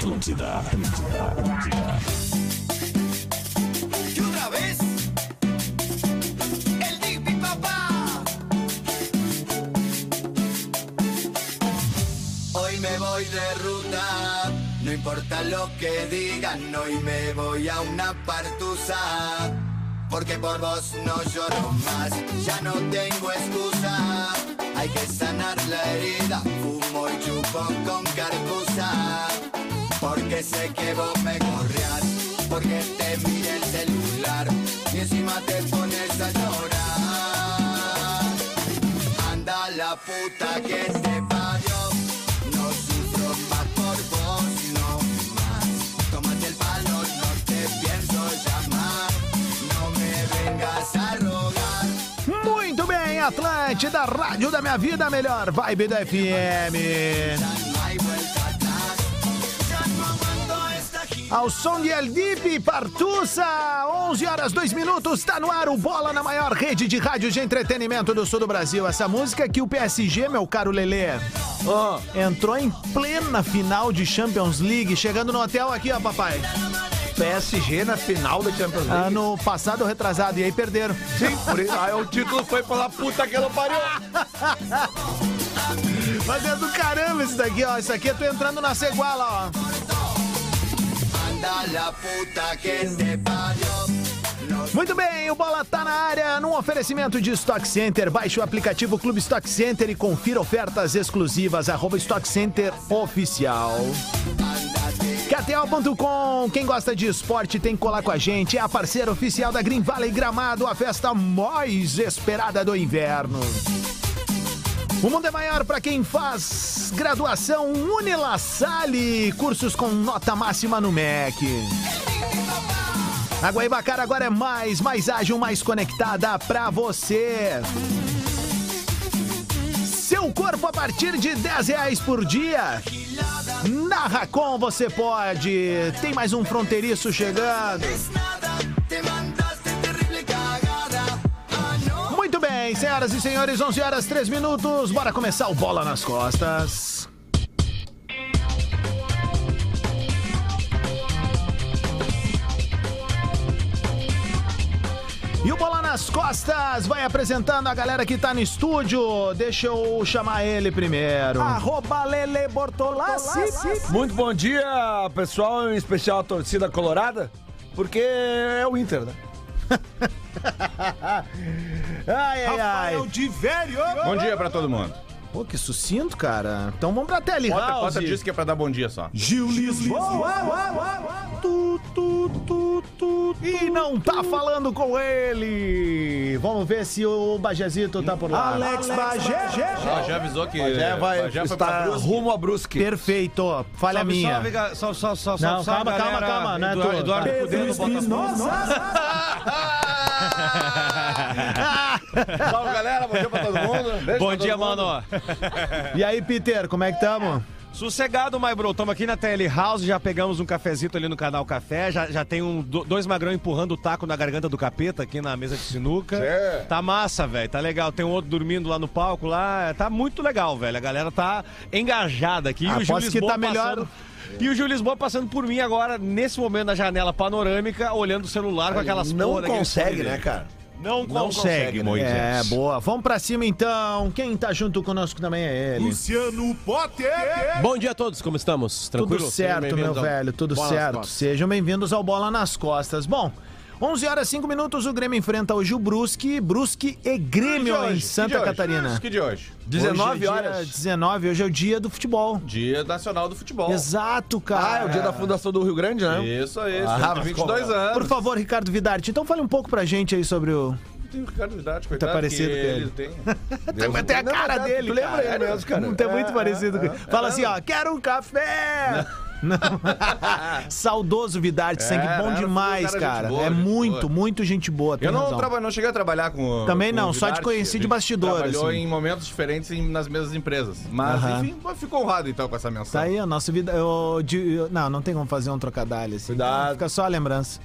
Y otra vez, el. Hoy me voy de ruta, no importa lo que digan, hoy me voy a una partusa. Porque por vos no lloro más, ya no tengo excusa. Hay que sanar la herida, fumo y chupo con carcusa. Porque sé que vos me corrías, porque te mire el celular y encima te pones a llorar. Anda la puta que te parió, no sufro más por vos, no más. Tómate el palo, no te pienso llamar, no me vengas a rogar. Muito bem, Atlântida, rádio da minha vida, melhor vibe da FM. Ao som de El Deep Partussa, 11 horas 2 minutos, tá no ar o Bola na maior rede de rádio de entretenimento do sul do Brasil. Essa música que o PSG, meu caro Lelê, entrou em plena final de Champions League, chegando no hotel aqui, ó, papai. PSG na final da Champions League. Ano passado retrasado, e aí perderam. Sim, por isso. Aí o título foi pela puta que ela pariu. Mas é do caramba isso daqui, ó. Isso aqui é tu entrando na ceguala, ó. Muito bem, o Bola tá na área num oferecimento de Stock Center. Baixe o aplicativo Clube Stock Center e confira ofertas exclusivas. Arroba Stock Center Oficial. KTO.com, quem gosta de esporte tem que colar com a gente. É a parceira oficial da Green Valley Gramado, a festa mais esperada do inverno. O mundo é maior para quem faz graduação Unila Salle, cursos com nota máxima no MEC. A Guaibacara agora é mais, mais ágil, mais conectada pra você. Seu corpo a partir de 10 reais por dia. Na Racon você pode. Tem mais um fronteiriço chegando. Bem, senhoras e senhores, 11 horas 3 minutos. Bora começar o Bola nas Costas. E o Bola nas Costas vai apresentando a galera que tá no estúdio. Deixa eu chamar ele primeiro. Arroba Lele Bortolassi. Muito bom dia, pessoal, em especial a torcida colorada, porque é o Inter, né? Ai, ai, ai. de velho. Bom dia pra todo mundo. Pô, que sucinto, cara. Então vamos pra tele, House. bota disso que é pra dar bom dia só. Gil Lisboa. Tu, tu, tu, tu, E não tá falando com ele. Vamos ver se o Bajezito tá por lá. Alex Bagé. Ó, já avisou que Já vai já foi pra estar Brusque. rumo a Brusque. Perfeito. Falha minha. Salve, ga- salve, salve, salve, Não, salve, calma, calma, galera. calma, não é Eduardo, Pedro Cudê no Botafogo. Salve, galera. Bom dia pra todo mundo. Beijo Bom dia, mundo. mano. E aí, Peter, como é que tamo? Sossegado, my bro. Tamo aqui na TL House, já pegamos um cafezito ali no canal Café, já, já tem um, do- dois magrão empurrando o taco na garganta do capeta aqui na mesa de sinuca. Cê. Tá massa, velho, tá legal. Tem um outro dormindo lá no palco lá, tá muito legal, velho. A galera tá engajada aqui. E o Aposto que tá melhor. passando- E o Gil Lisboa passando por mim agora, nesse momento, na janela panorâmica, olhando o celular com aquelas Não consegue, né, cara? Não, Não consegue, consegue, né? Moisés. É, boa. Vamos pra cima então. Quem tá junto conosco também é ele. Luciano Potter. Bom dia a todos, como estamos? Tranquilo? Tudo certo, meu ao velho, tudo Bola certo. Sejam bem-vindos ao Bola nas Costas. Bom, 11 horas 5 minutos, o Grêmio enfrenta hoje o Brusque, Brusque e Grêmio de em hoje? Santa hoje? Catarina. Que de hoje? 19 Hoje é horas. 19, hoje é o dia do futebol. Dia Nacional do Futebol. Exato, Ah, cara. é o dia da fundação do Rio Grande, né? Isso aí, Ah, ah, mas 22 como? anos. Por favor, Ricardo Vidarte, então fale um pouco pra gente aí sobre o. Tem o Ricardo Vidarte, coitado. parecido que com ele. tem. Tem, tem a Não, cara é, dele. tu lembra cara. ele mesmo, cara. Não tem muito É, parecido com é, ele. Fala assim, ó, quero um café! Não. Saudoso Vidarte, sangue É, bom era demais, cara, cara. boa, é muito, boa. muito gente boa. tem Eu não, razão. traba, não cheguei a trabalhar com o- Também com não, o só te conheci de bastidor, Trabalhou assim. em momentos diferentes em- nas mesmas empresas. Mas, Aham. enfim, pô, fico honrado então com essa menção. Tá aí a nossa vida. Eu, de- eu- não, não tem como fazer um trocadilho assim. Cuidado. Fica só a lembrança.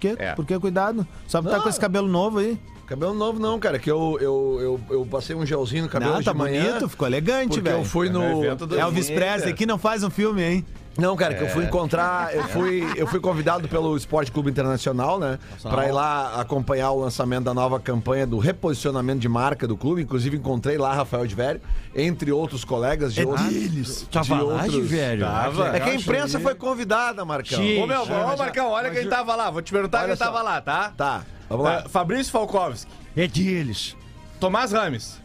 Quê? É. Por que cuidado? Só por estar com esse cabelo novo aí. Cabelo novo não, cara, que eu, eu, eu, eu passei um gelzinho no cabelo Não, hoje tá de manhã. bonito, ficou elegante, Porque velho. eu fui É no evento do- Elvis Presley, que não faz um filme, hein? Não, cara, que eu fui encontrar, eu fui, eu fui convidado pelo Esporte Clube Internacional, né, pra ir lá acompanhar o lançamento da nova campanha do reposicionamento de marca do clube. Inclusive encontrei lá Rafael de Vério, entre outros colegas de outros. deles. Tava lá, de velho. É que a imprensa foi convidada, Marcão. Ô, meu, ô, Marcão, olha quem tava lá. Vou te perguntar Olha quem tava lá, tá? Tá, vamos lá. É, Fabrício Falkovski, É deles. Tomás Rames,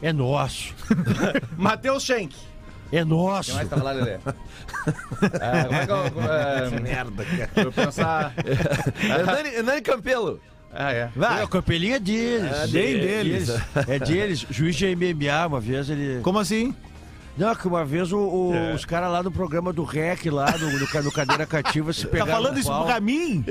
É nosso. Matheus Schenck. É nosso. Quem mais tava lá, Lelê? É, como é que eu... É, merda, cara. Eu pensar... Hernani, Hernani Campelo. Ah, é. É, o campelinho é deles. É bem deles. É deles. Juiz de MMA, uma vez ele. Como assim? Não, que uma vez o- o- os caras lá do programa do REC, lá do, do, do Cadeira Cativa, se Tá pegaram. falando no isso pau. pra mim?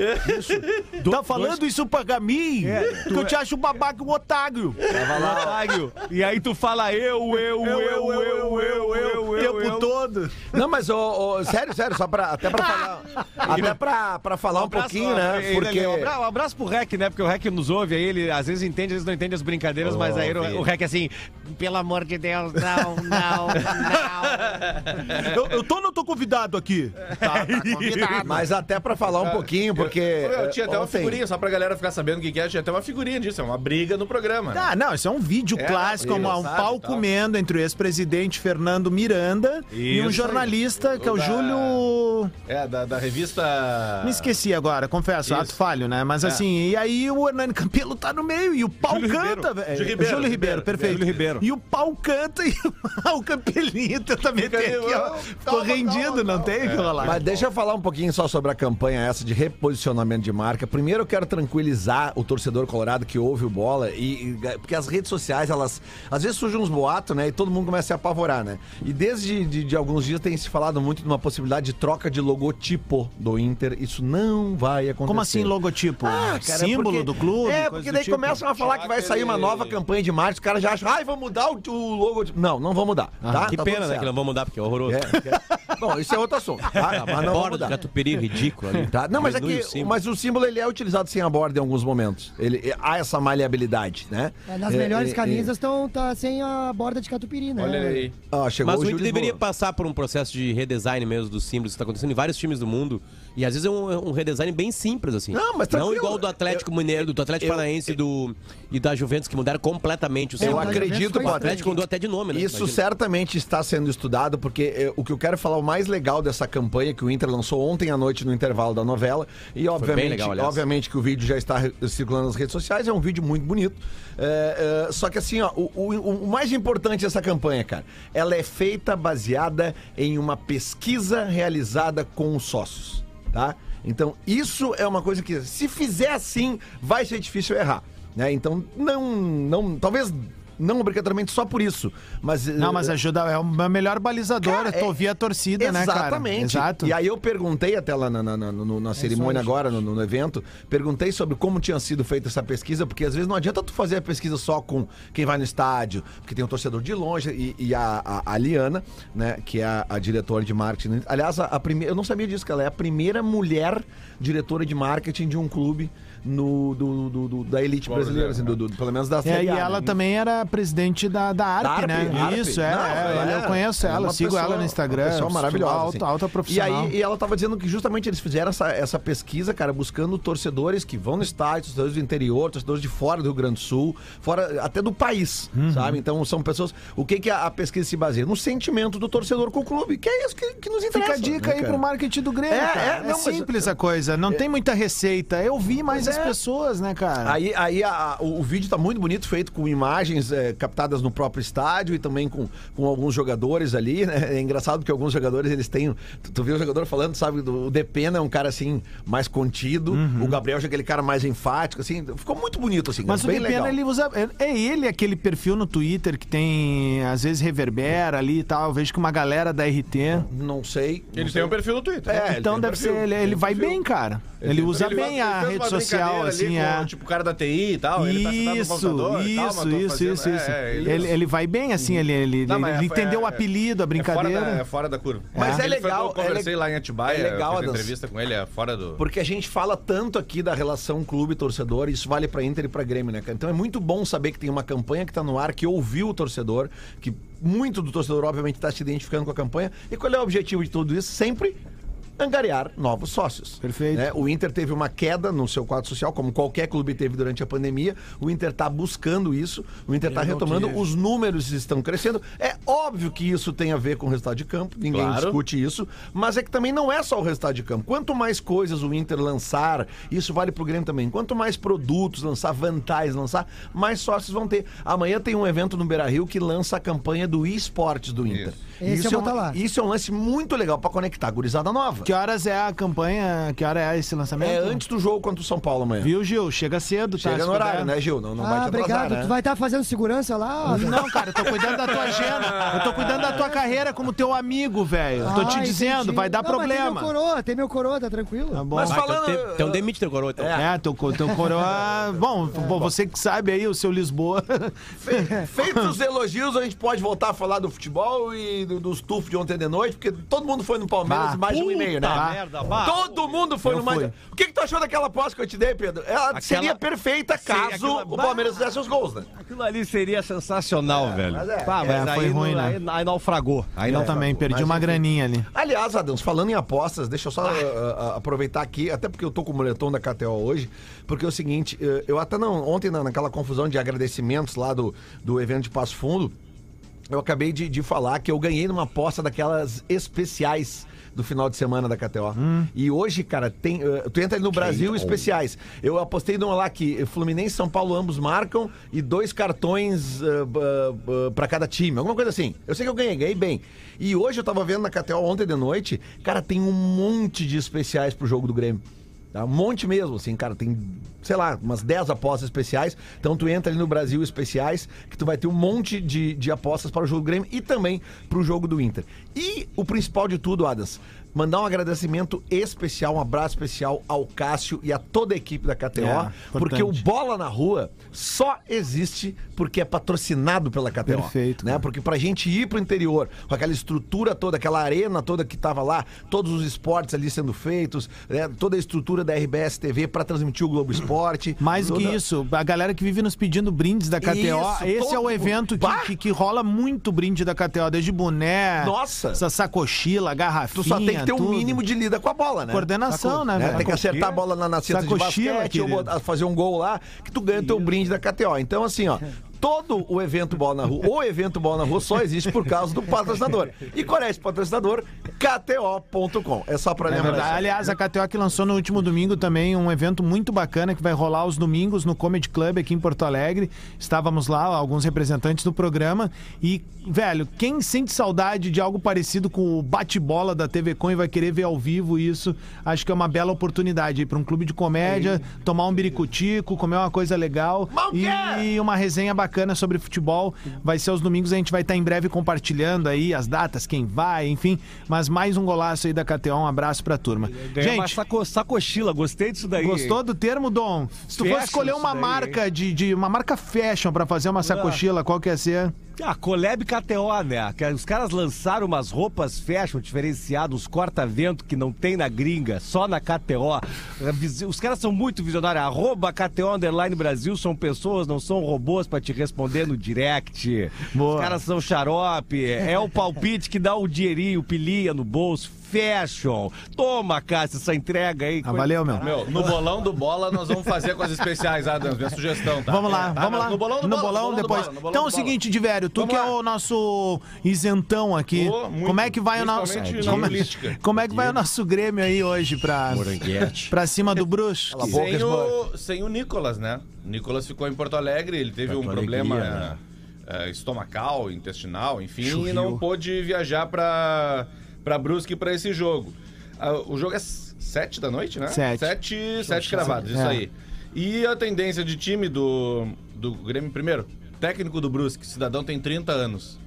Tá falando isso pra mim? que eu te acho um babaca um otário. Tava lá, Otário. E aí tu fala eu, eu, eu, eu, eu, eu, eu, O tempo eu. todo. Não, mas ô, ô, sério, sério, só pra, até pra falar. até pra, pra falar um, pouquinho, né? Porque. Um abra- um abraço pro Rec, né? Porque o Rec nos ouve aí, ele às vezes entende, às vezes não entende as brincadeiras, mas aí o, o Rec assim, pelo amor de Deus, não, não, não. Eu, eu tô ou não tô convidado aqui? Tá, tá convidado. Mas até pra falar um pouquinho, porque. Ô, meu, tinha até uma ontem- figurinha, só pra galera ficar sabendo o que que é, tinha até uma figurinha disso, é uma briga no programa. né? Ah, não, isso é um vídeo É, clássico, um, um sabe, pau tal. comendo entre o ex-presidente Fernando Miranda e um Isso jornalista que é o Da- Júlio. É, da, da revista... Me esqueci agora, confesso, Isso. ato falho, né? Mas assim, e aí o Hernani Campelo tá no meio e o pau Júlio canta, Ribeiro. velho. Júlio É, Ribeiro, Júlio Ribeiro, Ribeiro, perfeito. Júlio Ribeiro. E o pau canta e o Campelinho tenta meter aqui, ó. Ficou rendido, não tem rolar. Mas deixa eu falar um pouquinho só sobre a campanha essa de reposicionamento de marca. Primeiro eu quero tranquilizar o torcedor colorado que ouve o bola e, e- porque as redes sociais, elas às vezes surgem uns boatos, né? E todo mundo começa a se apavorar, né? E desde de, de alguns dias tem se falado muito de uma possibilidade de troca de logotipo do Inter. Isso não vai acontecer. Como assim logotipo? Ah, cara, Símbolo porque- do clube? É, coisa porque do daí tipo? começam a falar que vai sair uma nova campanha de marketing, os caras já acham, ai, vão mudar o, o logo. de-" Não, não vão mudar. Tá? Que Tá pena, né? certo. Que não vão mudar, porque é horroroso. É, Bom, isso é outro assunto. Tá? Mas não Borda de mudar. catupiry ridículo ali. Tá? Não, mas é que o símbolo. mas o símbolo ele é utilizado sem a borda em alguns momentos. Ele há essa maleabilidade, né? É, nas melhores é, camisas estão tá sem a borda de catupiry, né? Olha aí. Ó, chegou Mas o Júlio Inter deveria passar por um processo de redesign mesmo dos símbolos que está acontecendo em vários times do mundo. E às vezes é um, um redesign bem simples, assim. Não, mas Não tranquilo. igual o do Atlético Mineiro, do Atlético eu- Paranaense do, e da Juventus, que mudaram completamente o Eu símbolo. mas acredito, O Atlético mudou até de nome, né? Isso Imagina. certamente está sendo estudado, porque o que eu quero falar, o mais legal dessa campanha que o Inter lançou ontem à noite no intervalo da novela, e obviamente, legal, obviamente que o vídeo já está circulando nas redes sociais, é um vídeo muito bonito. É, é, só que assim, ó, o, o- o mais importante dessa campanha, cara, ela é feita baseada em uma pesquisa realizada com os sócios, tá? Então, isso é uma coisa que, se fizer assim, vai ser difícil errar. Né? Então, não, não, talvez não obrigatoriamente só por isso, mas Não, mas ajuda, é o melhor balizador, Cara, é tu ouvir a torcida, né, cara? Exatamente. Exato. E aí eu perguntei até lá na, na- na- na cerimônia agora, no, no evento, perguntei sobre como tinha sido feita essa pesquisa, porque às vezes não adianta tu fazer a pesquisa só com quem vai no estádio, porque tem um torcedor de longe e, e a, a, a Liana, né, que é a, a diretora de marketing. Aliás, a, a primeira, eu não sabia disso, que ela é a primeira mulher diretora de marketing de um clube no, do, do- do- da elite brasileira, assim, do, do- pelo menos da É, Série e A, ela né? também era presidente da, da ARP, Da ARP, né? ARP. Isso, é, Não, é, é, Eu conheço é ela, sigo pessoa- ela no Instagram. Uma pessoa maravilhosa. Alta, assim. alta E profissional. aí e ela tava dizendo que justamente eles fizeram essa, essa pesquisa, cara, buscando torcedores que vão no estádio, torcedores do interior, torcedores de fora do Rio Grande do Sul, fora até do país, Uhum. sabe? Então são pessoas. O que, que a, a pesquisa se baseia? No sentimento do torcedor com o clube, que é isso que, que nos interessa. Fica a dica né, aí pro marketing do Grêmio, É, cara. é, É, não, mas- simples a coisa, não tem muita receita. Eu vi mais As é. pessoas, né, cara? Aí, aí a- o, o vídeo tá muito bonito, feito com imagens é, captadas no próprio estádio e também com, com alguns jogadores ali, né? É engraçado porque alguns jogadores, eles têm... Tu, tu viu o jogador falando, sabe? do- O Depena é um cara, assim, mais contido. O Gabriel é aquele cara mais enfático, assim. Ficou muito bonito, assim. Mas o bem Depena, legal. ele usa. É é ele aquele perfil no Twitter que tem, às vezes, reverbera ali e tal. Eu vejo que uma galera da RT. Não sei. Ele não tem sei. um perfil no Twitter. É, ele então tem um deve perfil, ser. Ele, tem ele um vai perfil. bem, cara. Ele, usa Ele bem a ele rede uma social, assim, com, é. Tipo, o cara da TI e tal. ele tá sentado no Isso, e tal, isso, isso, fazendo- isso, isso, isso. É, ele, ele- ele, vai bem, assim, ele, ele, Não, ele- é- entendeu é- o apelido, a brincadeira. É fora da, é fora da curva. Mas é foi- legal, Eu conversei é lá em Atibaia, é legal, eu fiz entrevista com ele, é fora do... Porque a gente fala tanto aqui da relação clube-torcedor, isso vale pra Inter e pra Grêmio, né, cara? Então é muito bom saber que tem uma campanha que tá no ar, que ouviu o torcedor, que muito do torcedor, obviamente, tá se identificando com a campanha. E qual é o objetivo de tudo isso? Sempre angariar novos sócios. Perfeito. né? O Inter teve uma queda no seu quadro social, como qualquer clube teve durante a pandemia. O Inter tá buscando isso, o Inter tá retomando, os números estão crescendo. É óbvio que isso tem a ver com o resultado de campo, ninguém Claro. discute isso, mas é que também não é só o resultado de campo. Quanto mais coisas o Inter lançar, isso vale pro Grêmio também. Quanto mais produtos lançar, vantagens lançar, mais sócios vão ter. Amanhã tem um evento no Beira-Rio que lança a campanha do esportes do Inter. Isso. Eu é uma- tá lá. isso é um lance muito legal pra conectar a gurizada nova. Que horas é a campanha? Que hora é esse lançamento? É antes do jogo contra o São Paulo amanhã. Viu, Gil? Chega cedo, tá? Chega no horário, né, Gil? Não, não vai ah, te atrasar, obrigado. né? Tu vai estar fazendo segurança lá? Não, cara, eu tô cuidando da tua agenda. Eu tô cuidando da tua carreira como teu amigo, velho. Eu Tô te Ah, dizendo, entendi. vai dar Não, mas Tem problema. meu coroa, tem meu coroa, tá tranquilo. Tá bom. Mas Vai, falando- então, tem- então demite teu coroa, então. É, teu, co- teu coroa. Bom, bom, você que sabe aí, o seu Lisboa. Feitos os elogios, a gente pode voltar a falar do futebol e do- dos tufos de ontem de noite, porque todo mundo foi no Palmeiras Bah, mais de um e meio, né? merda. Todo mundo foi Eu no mais. fui. O que, que tu achou daquela aposta que eu te dei, Pedro? Ela seria perfeita caso aquela- o Palmeiras fizesse os gols, né? Aquilo ali seria sensacional, velho. mas é. Pá, mas É, foi aí, ruim, não- né? aí, aí naufragou. Aí não também perdi mas uma enfim. graninha ali. Aliás, Adams, falando em apostas, deixa eu só uh, uh, aproveitar aqui, até porque eu tô com o moletom da KTO hoje, porque é o seguinte, uh, eu até não, ontem na- naquela confusão de agradecimentos lá do, do evento de Passo Fundo, eu acabei de, de falar que eu ganhei numa aposta daquelas especiais do final de semana da KTO. E hoje, cara, tem. uh, tu entra ali no Brasil especiais. Eu apostei numa lá que Fluminense e São Paulo ambos marcam e dois cartões uh, uh, uh, pra cada time. Alguma coisa assim. Eu sei que eu ganhei, ganhei bem. E hoje eu tava vendo na KTO ontem de noite, cara, tem um monte de especiais pro jogo do Grêmio. Tá? Um monte mesmo, assim, cara, tem, sei lá, umas 10 apostas especiais. Então tu entra ali no Brasil especiais, que tu vai ter um monte de, de apostas para o jogo do Grêmio e também pro jogo do Inter. E o principal de tudo, Adas, mandar um agradecimento especial, um abraço especial ao Cássio e a toda a equipe da KTO, É, porque o. Bola na Rua só existe porque é patrocinado pela KTO. Perfeito, Né? cara. Porque pra gente ir pro interior, com aquela estrutura toda, aquela arena toda que tava lá, todos os esportes ali sendo feitos, né? toda a estrutura da RBS TV pra transmitir o Globo Esporte. Mais do que toda- isso, a galera que vive nos pedindo brindes da KTO, Isso, esse é todo o mundo. evento que, que, que rola muito brinde da KTO, desde boné, Nossa! essa sacochila, garrafinha, Tu só tem que ter um tudo. mínimo de lida com a bola, né? Coordenação, né, velho? Tem que acertar a bola na, na cesta de basquete, fazer um gol lá, que tu ganha teu brinde da KTO. Então, assim, ó. Todo o evento Bola na Rua, o evento Bola na Rua só existe por causa do patrocinador. E qual é esse patrocinador? KTO.com. É só pra É lembrar. verdade. isso. Aliás, a KTO que lançou no último domingo também um evento muito bacana que vai rolar aos domingos no Comedy Club aqui em Porto Alegre. Estávamos lá, alguns representantes do programa. E, velho, quem sente saudade de algo parecido com o bate-bola da TV Com e vai querer ver ao vivo isso, acho que é uma bela oportunidade para um clube de comédia, tomar um biricutico, comer uma coisa legal Mal e quer! uma resenha bacana sobre futebol. Vai ser aos domingos, a gente vai estar em breve compartilhando aí as datas, quem vai, enfim. Mas mais um golaço aí da KTO, um abraço pra turma. Ganhei uma Gente, saco, sacochila, gostei disso daí. gostou do termo, Dom? Se tu fosse escolher uma daí, marca de, de uma marca fashion pra fazer uma sacochila, qual que ia ser? Ah, Collab KTO, né? Os caras lançaram umas roupas fashion diferenciadas, uns corta-vento que não tem na gringa, só na KTO. Os caras são muito visionários. Arroba KTO Underline Brasil são pessoas, não são robôs pra te responder no direct. Boa. Os caras são xarope. É o palpite que dá o dinheirinho, pilinha no bolso. Fashion. Toma, Cássio, essa entrega aí. Ah, valeu, meu. Meu, no bolão do bola nós vamos fazer com as especiais, Adams, minha sugestão, tá? Vamos lá, Tá? vamos lá. No bolão do no bola, bolão no bolão do depois. bola, no bolão então é o seguinte, Diverio, tu Vamos que é lá. o nosso isentão aqui. Pô, muito. como é que vai o nosso como, é- como é que vai o nosso Grêmio aí hoje pra para cima do Brusque? Sem o, sem o Nicolas, né? O Nicolas ficou em Porto Alegre, ele teve um Porto problema Alegria, né? eh, estomacal, intestinal, enfim, e não pôde viajar pra, pra Brusque pra esse jogo. Ah, o jogo é sete da noite, né? Sete. Sete, sete cravados, isso É. aí. E a tendência de time do, do Grêmio, primeiro, técnico do Brusque, cidadão tem 30 anos.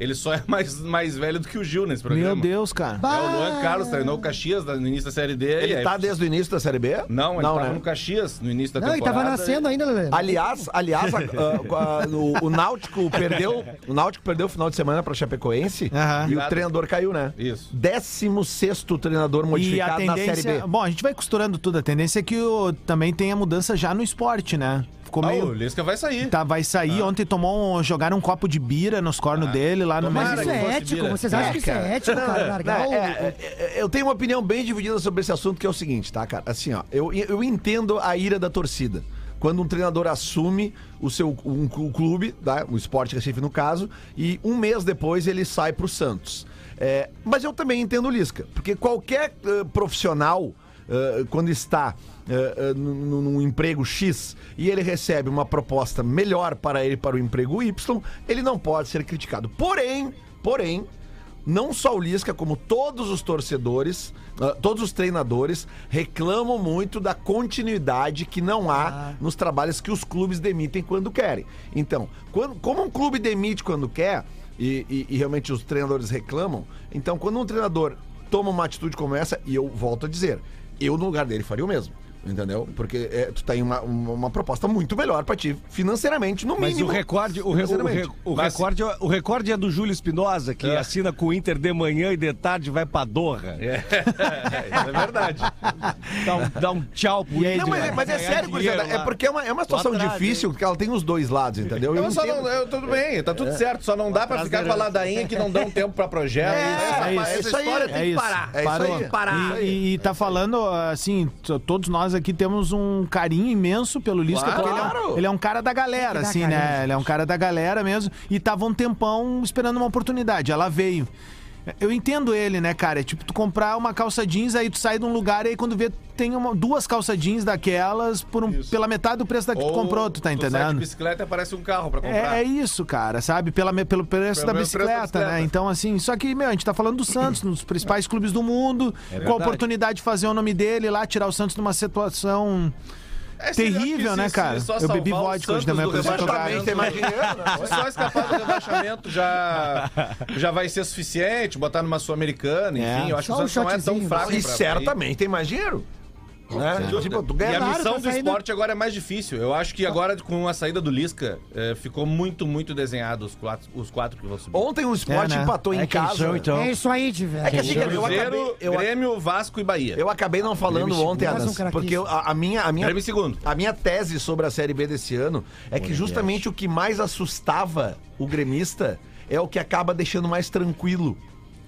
Ele só é mais, mais velho do que o Gil nesse programa. Meu Deus, cara. É, o Luan Carlos treinou o Caxias no início da Série D. Ele aí- tá desde o início da Série B? Não, ele tava né? no Caxias no início da Não, ele temporada. tava nascendo ainda, Lelê. Aliás, aliás, a- a- a- o, o Náutico perdeu, o Náutico perdeu o final de semana para Chapecoense e o treinador caiu, né? Isso. 16 treinador E a modificado na Série. B. Bom, a gente vai costurando tudo. A tendência é que o, também tem a mudança já no esporte, né? Ficou Ah, o meio. Lisca vai sair. Tá, vai sair. Ontem tomou um, jogaram um copo de bira nos cornos dele lá no Mas isso é ético? Bira. Vocês acham que isso é ético, cara? Largar o... É, é, é, eu tenho uma opinião bem dividida sobre esse assunto, que é o seguinte, tá, cara? Assim, ó, eu, eu entendo a ira da torcida. Quando um treinador assume o seu um, clu- clube, tá? o Sport Recife no caso, e um mês depois ele sai pro Santos. É, mas eu também entendo o Lisca, porque qualquer eh, profissional, eh, quando está eh, eh, num, num emprego X e ele recebe uma proposta melhor para ele para o emprego Y, ele não pode ser criticado. Porém, porém, não só o Lisca, como todos os torcedores, ah, todos os treinadores reclamam muito da continuidade que não há nos trabalhos que os clubes demitem quando querem. Então, quando- como um clube demite quando quer, e, e- e realmente os treinadores reclamam, então quando um treinador toma uma atitude como essa, e eu volto a dizer, eu no lugar dele faria o mesmo. Entendeu? Porque é, tu tem uma, uma, uma proposta muito melhor pra ti, financeiramente, no Mas mínimo. o recorde, o, re- o, re- o Mas- recorde, é- o recorde é do Júlio Espinosa, que assina com o Inter de manhã e de tarde vai pra Doha. É, isso é verdade. Dá, um, dá um tchau pro aí, Inter, Não, mas, vai mas é ganhar sério, dinheiro gurizada, é lá. porque é uma, é uma situação atrás, difícil, porque ela tem os dois lados, entendeu? Eu Eu só entendo. não, eu, tudo bem, tá tudo certo. Só não dá pra ficar com a ladainha que não dão tempo pra projeto. É, Essa- é isso. essa É isso aí, história é tem que isso. parar. É isso Parou. aí. Parar. E, e- e tá falando, assim, t- todos nós aqui temos um carinho imenso pelo Lisca, Claro. porque ele é, um, ele é um cara da galera, dar assim, carinho, né? Ele é um cara da galera mesmo. E tava um tempão esperando uma oportunidade. Ela veio. Eu entendo ele, né, cara? É tipo tu comprar uma calça jeans, aí tu sai de um lugar e aí quando vê tem uma- duas calças jeans daquelas por um- pela metade do preço da que tu Ou comprou, tu tá sai de entendendo? bicicleta e aparece um carro pra comprar. É, é isso, cara, sabe? Pela, pelo preço, Pelo da, mesmo preço da bicicleta, né? bicicleta. Então, assim, só que, meu, a gente tá falando do Santos, dos principais clubes do mundo, com a oportunidade de fazer o nome dele lá, tirar o Santos numa situação. É, terrível, né, cara? só Eu bebi vodka hoje Santos de manhã pra jogar. Tem mais dinheiro, né? Se só escapar do rebaixamento já, já vai ser suficiente, botar numa Sul-Americana, enfim. É. Eu acho que o Só um Santos não é tão fraco E pra- certamente tem mais dinheiro. Né? Tipo, tu E ganha a Claro, missão tá do esporte agora é mais difícil. Eu acho que agora, com a saída do Lisca, eh, ficou muito, muito desenhado os quatro, os quatro que vão subir. Ontem o esporte É, né? empatou em É quem casa. são, então. É isso aí, de velho. É que assim, cara, eu acabei, eu, Grêmio, Vasco e Bahia. eu acabei não falando Grêmio ontem. Adams, Mais um porque eu- a, a minha, a minha Grêmio em segundo. A minha tese sobre a Série B desse ano é que justamente o que mais assustava o gremista é o que acaba deixando mais tranquilo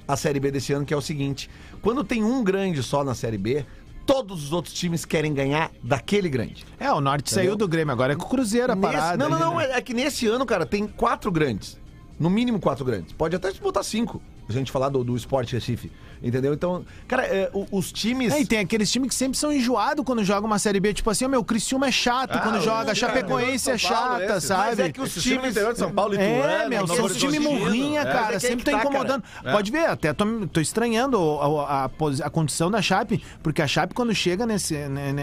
a Série B desse ano, que é o seguinte: quando tem um grande só na Série B, todos os outros times querem ganhar daquele grande. É, o Norte saiu do Grêmio, agora é com o Cruzeiro a Nesse- parada. não, não, ali, não, né? é é que nesse ano, cara, tem quatro grandes. No mínimo quatro grandes. Pode até botar cinco. A gente falar do, do Sport Recife. Entendeu? Então, cara, é, o- os times. É, e tem aqueles times que sempre são enjoados quando jogam uma Série B. Tipo assim, ó, meu, o Criciúma é chato Ah, quando o joga, Chapecoense é chata, esse. sabe? Mas é que os times- interior de São Paulo, Ituano, É, meu, são os times morrinha, É. cara. é sempre tá incomodando. cara. Pode ver, até tô, tô estranhando a, a posi- a condição da Chape, porque a Chape, quando chega nesse,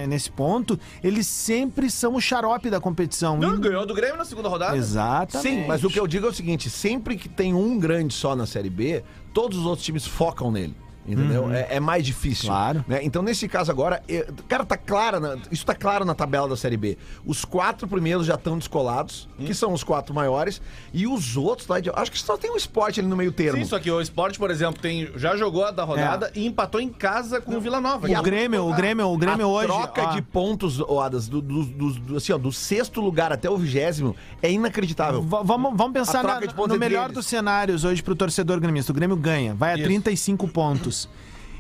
nesse ponto, eles sempre são o xarope da competição. Não, E- ganhou do Grêmio na segunda rodada. Exatamente. Sim, mas o que eu digo é o seguinte: sempre que tem um grande só na Série B, todos os outros times focam nele. Entendeu? É, é mais difícil. Claro. né? Então, nesse caso agora, é, cara, tá clara, na- isso tá claro na tabela da Série B. Os quatro primeiros já estão descolados, que são os quatro maiores, e os outros, lá, de- acho que só tem um esporte ali no meio termo. Sim, só que o Sport, por exemplo, tem, já jogou a da rodada e empatou em casa com o Vila Nova. O Grêmio, o Grêmio, o Grêmio a hoje. troca ó, de pontos, Oadas, do, do, do- do- assim, ó, do sexto lugar até o vigésimo é inacreditável. Va- Vamos, vamos pensar na- no melhor eles. dos cenários hoje pro torcedor gremista. O Grêmio ganha, vai a Isso. 35 pontos.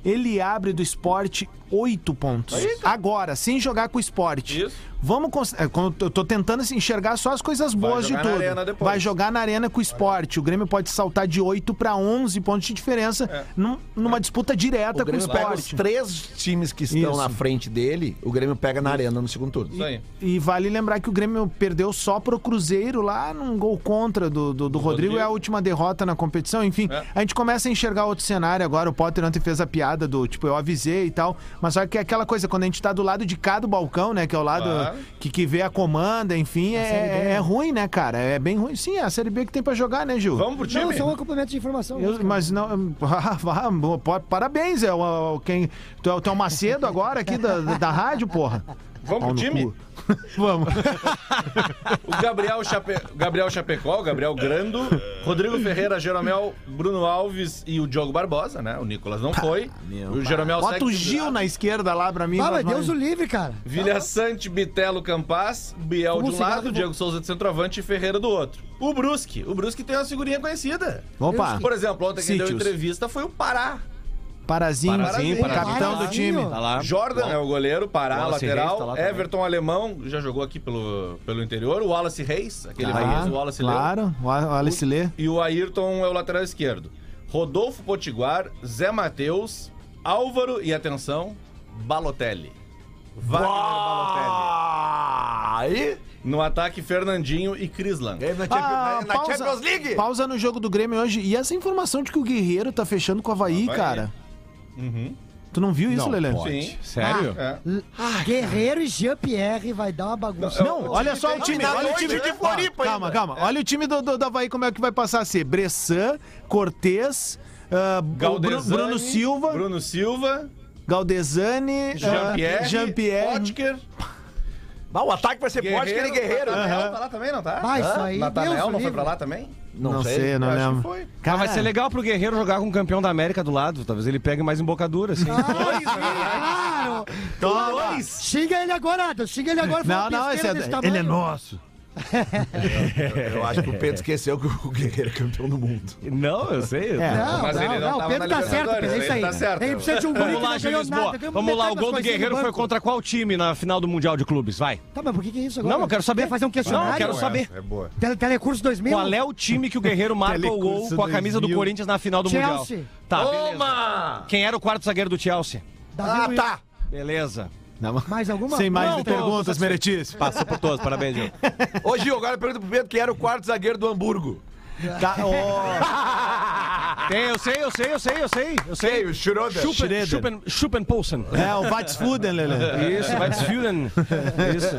Ele abre do esporte 8 pontos. Agora, sem jogar com o esporte. Isso. Vamos. é, quando Eu tô tentando assim, enxergar só as coisas boas de jogar na tudo. arena depois. Vai jogar na arena com o esporte. O Grêmio pode saltar de 8 para 11 pontos de diferença num- numa disputa direta O com o Grêmio pega os esporte. três times que estão Isso. na frente dele, o Grêmio pega na arena no segundo turno. Isso aí. E vale lembrar que o Grêmio perdeu só pro Cruzeiro lá num gol contra do, do, do Rodrigo, Rodrigo. é a última derrota na competição. Enfim, É. a gente começa a enxergar outro cenário agora. O Potter ontem fez a piada do tipo, eu avisei e tal. Mas só que é aquela coisa, quando a gente tá do lado de cá do balcão, né? Que é o lado Claro. Claro. que, que vê a comanda, enfim, Série B, é, né? é ruim, né, cara? É bem ruim. Sim, é a Série B que tem pra jogar, né, Gil? Vamos pro time? Não, só um complemento de informação. Eu- mas não. ah, ah, Parabéns, é o, o- quem. Tu é, tu é o Macedo agora aqui da, da rádio, porra. Vamos pro time? cu. Vamos. O Gabriel, Chape... Gabriel Chapecó, o Gabriel Grando, Rodrigo Ferreira, Jeromel, Bruno Alves e o Diogo Barbosa, né? O Nicolas não foi. o Jeromel Bota o Gil na esquerda lá pra mim. Ah, nós mas Deus o livre, cara. Vilha Sante, Bitelo, Campas, Biel Como de um lado, e Diego Souza de centroavante e Ferreira do outro. O Brusque. O Brusque tem uma figurinha conhecida. Opa, Por exemplo, ontem quem deu Sítios. entrevista foi o Pará. Parazinho, Parazinho, capitão Parazinho. do time. Tá lá. Jordan é o goleiro, Pará, Wallace lateral. Reis tá lá. Everton Alemão, já jogou aqui pelo, pelo interior. O Wallace Reis, aquele Ah, famoso Wallace Leu. claro, o Alice Lê. E o Ayrton é o lateral esquerdo. Rodolfo Potiguar, Zé Matheus, Álvaro e atenção, Balotelli. Wagner Balotelli. Aí, No ataque, Fernandinho e Crislan. aí na, Ah, Champions, na pausa, Champions League. pausa no jogo do Grêmio hoje. E essa informação de que o Guerreiro tá fechando com o Havaí, Havaí. cara? Uhum. Tu não viu isso, Não Lelê? pode. Sim. Sério? É. Guerreiro e Jean-Pierre vai dar uma bagunça. Não, olha só o time. na Olha o time de Floripa Calma, ainda. calma. Olha o time do, do, do Havaí como é que vai passar a ser. Bressan, Cortez, ah, o Bru- Galdesani, Bruno Silva, Bruno Silva, Galdesani, ah, Jean-Pierre, Jean-Pierre. Potker, Ah, o ataque vai ser forte que ele guerreiro. Nathanael tá lá também, não tá? Vai, isso aí, Nathanael não foi pra lá também? Não, sei, não Acho que lembro. foi. Cara, vai ser legal pro Guerreiro jogar com o campeão da América do lado. Talvez ele pegue mais embocadura, assim. Ah, claro. Xinga ele agora. Xinga ele agora. Não, não, esse é, ele é nosso. Eu acho que o Pedro esqueceu que o Guerreiro é campeão do mundo. Não, eu sei. É. Não, Mas não, ele não não, o Pedro na tá certo, Pedro, é isso ele aí. tá certo. Ele precisa de um Vamos lá, Gil Lisboa. Vamos lá, o gol do Guerreiro no foi contra qual time na final do Mundial de Clubes? Vai. Tá, mas por que que é isso agora? Não, eu quero saber. Quer fazer um questionário? Não, eu quero saber. essa, É boa. Tele- Telecurso 2000? Qual é o time que o Guerreiro marca o gol com a camisa do 2000. Corinthians na final do Chelsea. Mundial? Tá. Toma! Quem era o quarto zagueiro do Chelsea? Davi Ah, Luiz. tá. Beleza. Não, Mais alguma? Sem mais Não, perguntas, tô Meretíssimo. Passou por todos, parabéns, Gil. Ô, Gil, agora pergunta pro Pedro quem era o quarto zagueiro do Hamburgo. Tá, ó, Tem, eu sei, eu sei, eu sei, eu sei. Eu sei. Sei, o Schroeder. Schuppen, Schuppenpolsen. é o Vatsfuden, Lelê. Isso, vai desfilen. Isso,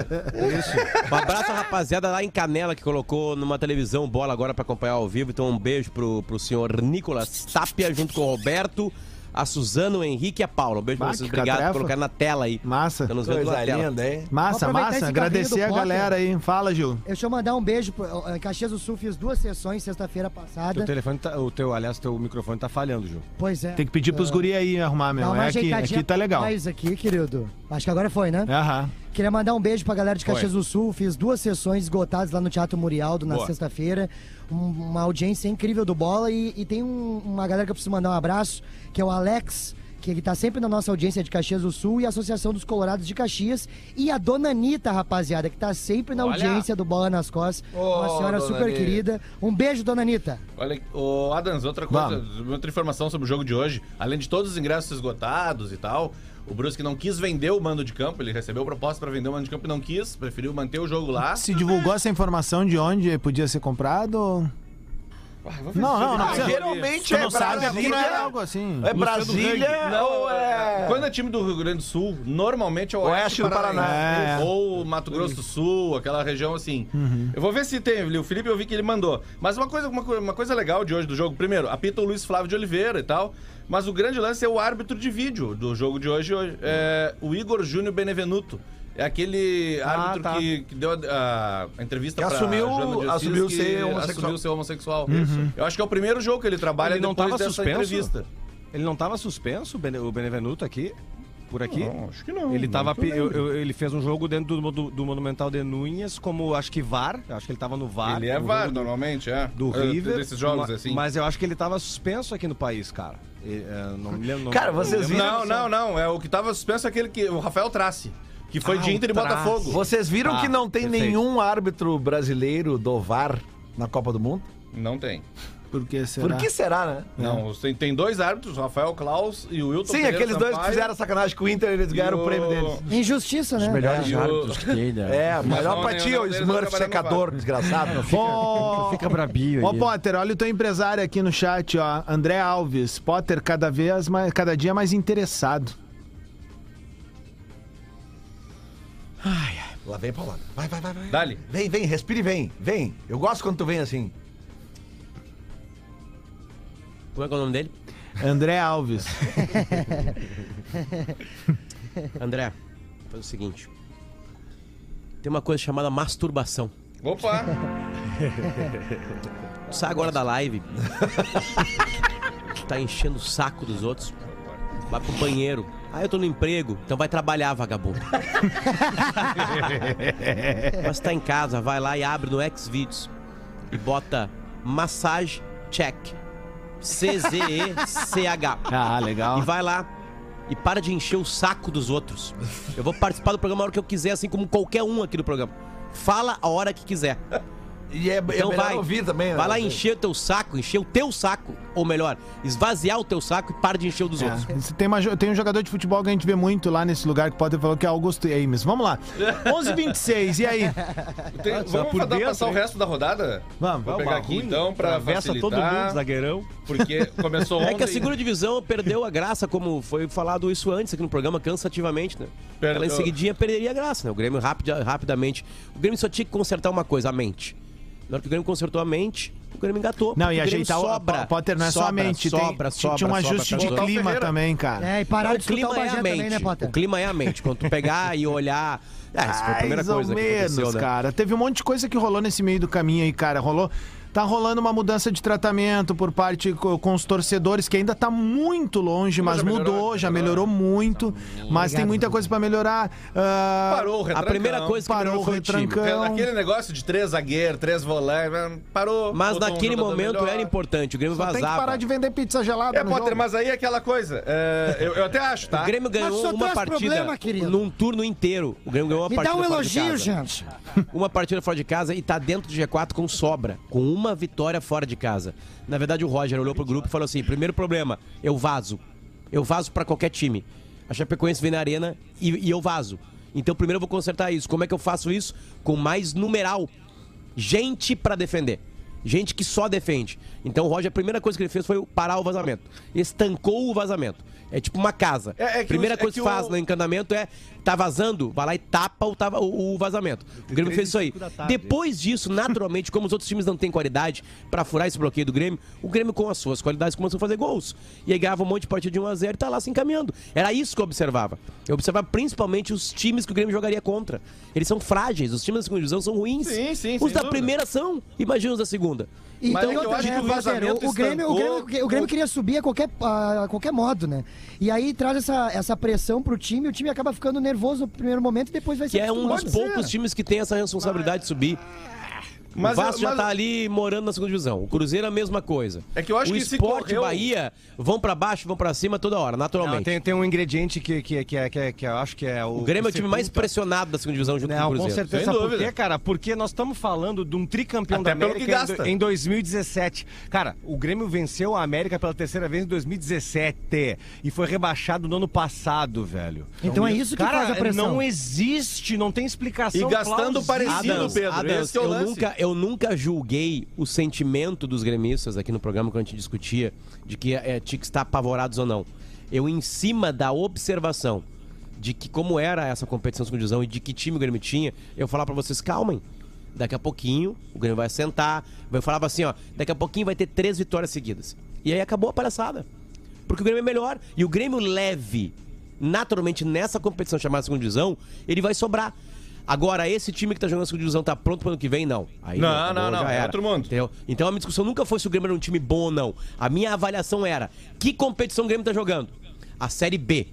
isso. Um abraço à rapaziada lá em Canela que colocou numa televisão bola agora pra acompanhar ao vivo. Então um beijo pro, pro senhor Nicolas Tapia junto com o Roberto, a Suzana, o Henrique e a Paula. Um beijo pra vocês. Obrigado por colocar na tela aí. Massa. Nos vendo Coisa na tela. linda, hein? Massa, massa. Agradecer a do galera aí. Fala, Gil. Deixa eu mandar um beijo. pro- Em Caxias do Sul fiz duas sessões sexta-feira passada. Teu telefone tá, o teu, aliás, teu microfone tá falhando, Ju. Pois é. Tem que pedir pros guri aí arrumar mesmo. uma É aqui, ajeitadinha aqui tá legal. Mais aqui, querido. Acho que agora foi, né? Aham. Queria mandar um beijo pra galera de Caxias Foi. do Sul. Fiz duas sessões esgotadas lá no Teatro Murialdo na sexta-feira. Um- uma audiência incrível do Bola. E, e tem um- uma galera que eu preciso mandar um abraço, que é o Alex, que ele tá sempre na nossa audiência de Caxias do Sul e a Associação dos Colorados de Caxias. E a Dona Anitta, rapaziada, que tá sempre na Olha. audiência do Bola nas Costas. uma Ô, senhora Dona super Anitta. querida. Um beijo, Dona Anitta. Olha, o Adams, outra coisa, outra informação sobre o jogo de hoje. Além de todos os ingressos esgotados e tal, o Brusque não quis vender o mando de campo. Ele recebeu proposta pra vender o mando de campo e não quis. Preferiu manter o jogo lá. Se divulgou essa informação de onde podia ser comprado? Não, não, não. Ah, geralmente é não não é Brasília. algo assim. É Brasília Não, ou é... Quando é time do Rio Grande do Sul, normalmente é o Oeste Oeste, do Paraná. Paraná. É. Ou Mato Grosso do Sul, aquela região assim. Eu vou ver se tem. O Felipe eu vi que ele mandou. Mas uma coisa, uma, uma coisa legal de hoje do jogo. Primeiro, apita o Luiz Flávio de Oliveira e tal. Mas o grande lance é o árbitro de vídeo do jogo de hoje. hoje. É o Igor Júnior Benevenuto. É aquele árbitro tá. que, que deu a, a entrevista Que pra assumiu- Assis, assumiu que ser homossexual. Assumiu ser homossexual. Eu acho que é o primeiro jogo que ele trabalha Ele não depois tava dessa suspenso? entrevista. Ele não tava suspenso, o Bene- o Benevenuto, aqui? Por aqui? Não, acho que não. Ele, não tava, eu eu- ele fez um jogo dentro do, do- do Monumental de Núñez, como acho que VAR. Acho que ele tava no VAR. Ele é no VAR, normalmente, é. Do É, River. Desses jogos, assim. Mas eu acho que ele tava suspenso aqui no país, cara. E, é, não me lembro. não- Cara, não vocês viram- Não, não, não. É o que tava suspenso é aquele que. O Rafael Trace. Que foi Ah, de o Inter e. Botafogo. Vocês viram Ah, que não tem perfeito. nenhum árbitro brasileiro do VAR na Copa do Mundo? Não tem. Por que será? Por que será, né? Não, tem, tem dois árbitros, o Rafael Klaus e o Wilton Sim, Pereira aqueles dois que Sampaio. fizeram sacanagem com o Inter, eles ganharam o prêmio deles. Injustiça, né? melhores E o- árbitros que tem, né? É, melhor pra ti, o Smurf secador, desgraçado. Não fica... Ó, Fica brabinho Ó, aí. Potter, olha o teu empresário aqui no chat, ó. André Alves. Potter, cada vez mais, cada dia mais interessado. Lá vem, Paulada. Vai, vai, vai, vai. Dali. Vem, vem, respire e vem. Vem. Eu gosto quando tu vem assim. Como é que é o nome dele? André Alves. André, faz o seguinte. Tem uma coisa chamada masturbação. Opa! Tu sai agora da live. tu tá enchendo o saco dos outros. Vai pro banheiro. Ah, eu tô no emprego. Então vai trabalhar, vagabundo. Mas tá em casa, vai lá e abre no Xvideos. E bota massage check. C-Z-E-C-H. Ah, legal. E vai lá e para de encher o saco dos outros. Eu vou participar do programa a hora que eu quiser, assim como qualquer um aqui do programa. Fala a hora que quiser. E é, é Então melhor vai, ouvir também, né? vai lá encher o teu saco, encher o teu saco, ou melhor, esvaziar o teu saco e para de encher o dos outros. É, se tem, uma tem um jogador de futebol que a gente vê muito lá nesse lugar que pode falou que é Augusto Ames. Vamos lá. 11h26, e aí? Tem- vamos por dar- dentro, passar o resto da rodada? Vamos. Vou pegar aqui então pra facilitar. todo mundo, zagueirão. Porque começou ontem. É que a segunda divisão perdeu a graça, como foi falado isso antes aqui no programa, cansativamente, né? Perdeu. Ela em seguidinha perderia a graça, né? O Grêmio rapid, rapidamente. O Grêmio só tinha que consertar uma coisa, a mente. Na hora que o Grêmio consertou a mente, o Grêmio engatou. Não, e o ajeitar sobra. o Potter não é só a sobra, mente. Sobra, tem, sobra, tinha um sobra ajuste de clima também, cara. É, e parar o de escutar clima o é a também, mente. né, Potter? o clima é a mente. Quando tu pegar e olhar. É, essa foi a primeira Mais ou coisa que menos, aconteceu, né? cara. Teve um monte de coisa que rolou nesse meio do caminho aí, cara. Rolou. Tá rolando uma mudança de tratamento por parte co- com os torcedores, que ainda tá muito longe, mas já melhorou, mudou, já melhorou. melhorou muito. Mas tem muita coisa pra melhorar. Ah, Parou o A retrancão. primeira coisa que Parou o o time. retrancão. Aquele negócio de três zagueiros, três volantes, parou. Mas um naquele jogador momento melhor. era importante. O Grêmio Só tem que vazava. parar de vender pizza gelada É, no Potter, jogo. mas aí é aquela coisa. é, eu, eu até acho, tá? O Grêmio ganhou uma partida problema, querido. num turno inteiro. O Grêmio ganhou uma Me dá partida um fora de elogio, gente. Uma partida fora de casa e tá dentro do G4 com sobra, com uma vitória fora de casa. Na verdade, o Roger olhou pro grupo e falou assim: primeiro problema, eu vazo. Eu vazo pra qualquer time. A Chapecoense vem na arena e, e eu vazo. Então, primeiro eu vou consertar isso. Como é que eu faço isso? Com mais numeral. Gente pra defender. Gente que só defende. Então o Roger, a primeira coisa que ele fez foi parar o vazamento. Estancou o vazamento. É tipo uma casa. É- é primeira o- é coisa que que faz o- no encanamento é tá vazando, vai lá e tapa o, tava- o- o vazamento. O Grêmio fez isso aí. Depois disso, naturalmente, como os outros times não têm qualidade pra furar esse bloqueio do Grêmio, o Grêmio com as suas qualidades começou a fazer gols. E aí ganhava um monte de partida de 1x0 e tá lá se encaminhando. Era isso que eu observava. Eu observava principalmente os times que o Grêmio jogaria contra. Eles são frágeis, os times da segunda divisão são ruins. Sim, sim, Os da dúvida. primeira são. Imagina os da segunda. E é que eu acho que o vazamento o, Grêmio, o, estancou- Grêmio, o Grêmio queria subir a qualquer, a qualquer modo, né? E aí traz essa, essa pressão pro time, o time acaba ficando nervoso no primeiro momento e depois vai se Que é um dos poucos times que tem essa responsabilidade de subir. Mas o Vasco eu- já mas- tá ali morando na segunda divisão. O Cruzeiro é a mesma coisa. É que eu acho o que Sport correu- Bahia vão pra baixo, vão pra cima toda hora, Não, naturalmente. tem, tem um ingrediente que, que, que, é- que, é- que eu acho que é o. O Grêmio é o time mais pressionado da segunda divisão junto Não, com o com Cruzeiro. certeza. Sem por dúvida. quê, cara? Porque nós estamos falando de um tricampeão Até da pelo América que em do- gasta. em 2017. Cara, o Grêmio venceu a América pela terceira vez em 2017 e foi rebaixado no ano passado, velho. Então é isso que cara, faz a pressão. não existe, não tem explicação. E gastando plausível. parecido, Adams, Pedro, Adams, esse é o eu, lance. nunca, eu nunca julguei o sentimento dos gremistas aqui no programa quando a gente discutia de que é, tinha que estar apavorados ou não. Eu, em cima da observação de que como era essa competição de divisão e de que time o Grêmio tinha, eu falava pra vocês, calmem. Daqui a pouquinho o Grêmio vai sentar. Eu falava assim, ó, daqui a pouquinho vai ter três vitórias seguidas. E aí acabou a palhaçada. Porque o Grêmio é melhor. E o Grêmio leve, naturalmente, nessa competição chamada segunda divisão, ele vai sobrar. Agora, esse time que tá jogando a segunda divisão tá pronto pro ano que vem? Não. Aí Não, acabou, não, não, é outro mundo. Entendeu? Então a minha discussão nunca foi se o Grêmio era um time bom ou não. A minha avaliação era: que competição o Grêmio tá jogando? A Série B.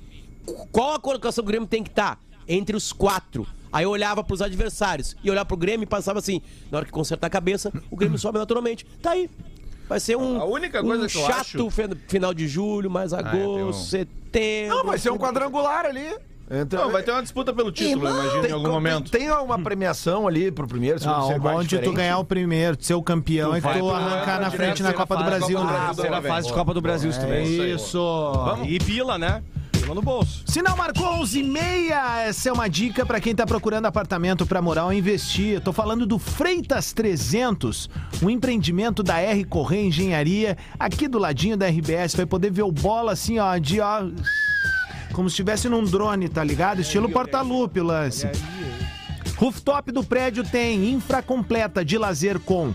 Qual a colocação que o Grêmio tem que estar? Entre os quatro. Aí eu olhava pros adversários e olhava pro Grêmio e passava assim: na hora que consertar a cabeça, o Grêmio sobe naturalmente. Tá aí. Vai ser um, A única coisa um que eu chato acho- final de julho, mais agosto, um- setembro. Não, vai ser um quadrangular ali. Então, Não, vai ter uma disputa pelo título, eu imagino, tem, em algum momento. Tem uma premiação ali pro primeiro, segundo, Não, o terceiro, bom vai de tu ganhar o primeiro, ser o campeão, é que vai tu arrancar na frente na Copa do Brasil, Copa do né? Fase de. Copa do Brasil, se tu vê. isso. E pila, né? Pila no bolso. Sinal marcou 11 e meia. Essa é uma dica pra quem tá procurando apartamento pra morar ou investir. Eu tô falando do Freitas 300, um empreendimento da R Correia Engenharia, aqui do ladinho da RBS. Vai poder ver o bola assim, ó, de ó. Como se estivesse num drone, tá ligado? Estilo porta-lupe o lance. Rooftop do prédio tem infra completa de lazer com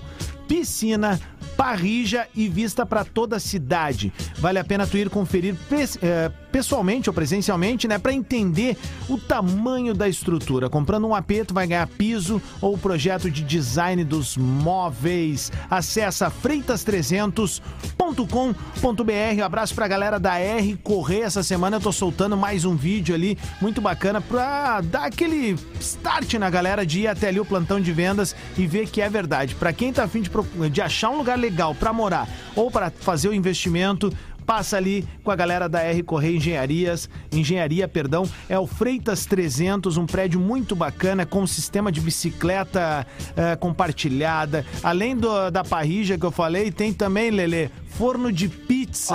piscina, parrija e vista para toda a cidade. Vale a pena tu ir conferir eh, pessoalmente ou presencialmente, né, para entender o tamanho da estrutura. Comprando um AP, vai ganhar piso ou projeto de design dos móveis. Acessa freitas300.com.br. Um abraço pra galera da R Correia. Essa semana eu tô soltando mais um vídeo ali, muito bacana, pra dar aquele start na galera de ir até ali o plantão de vendas e ver que é verdade. Pra quem tá afim de, de achar um lugar legal pra morar ou pra fazer o investimento, passa ali com a galera da R Correia Engenharias, Engenharia, perdão, é o Freitas 300, um prédio muito bacana com sistema de bicicleta eh, compartilhada. Além do- da parrija que eu falei, tem também, Lelê, forno de pizza.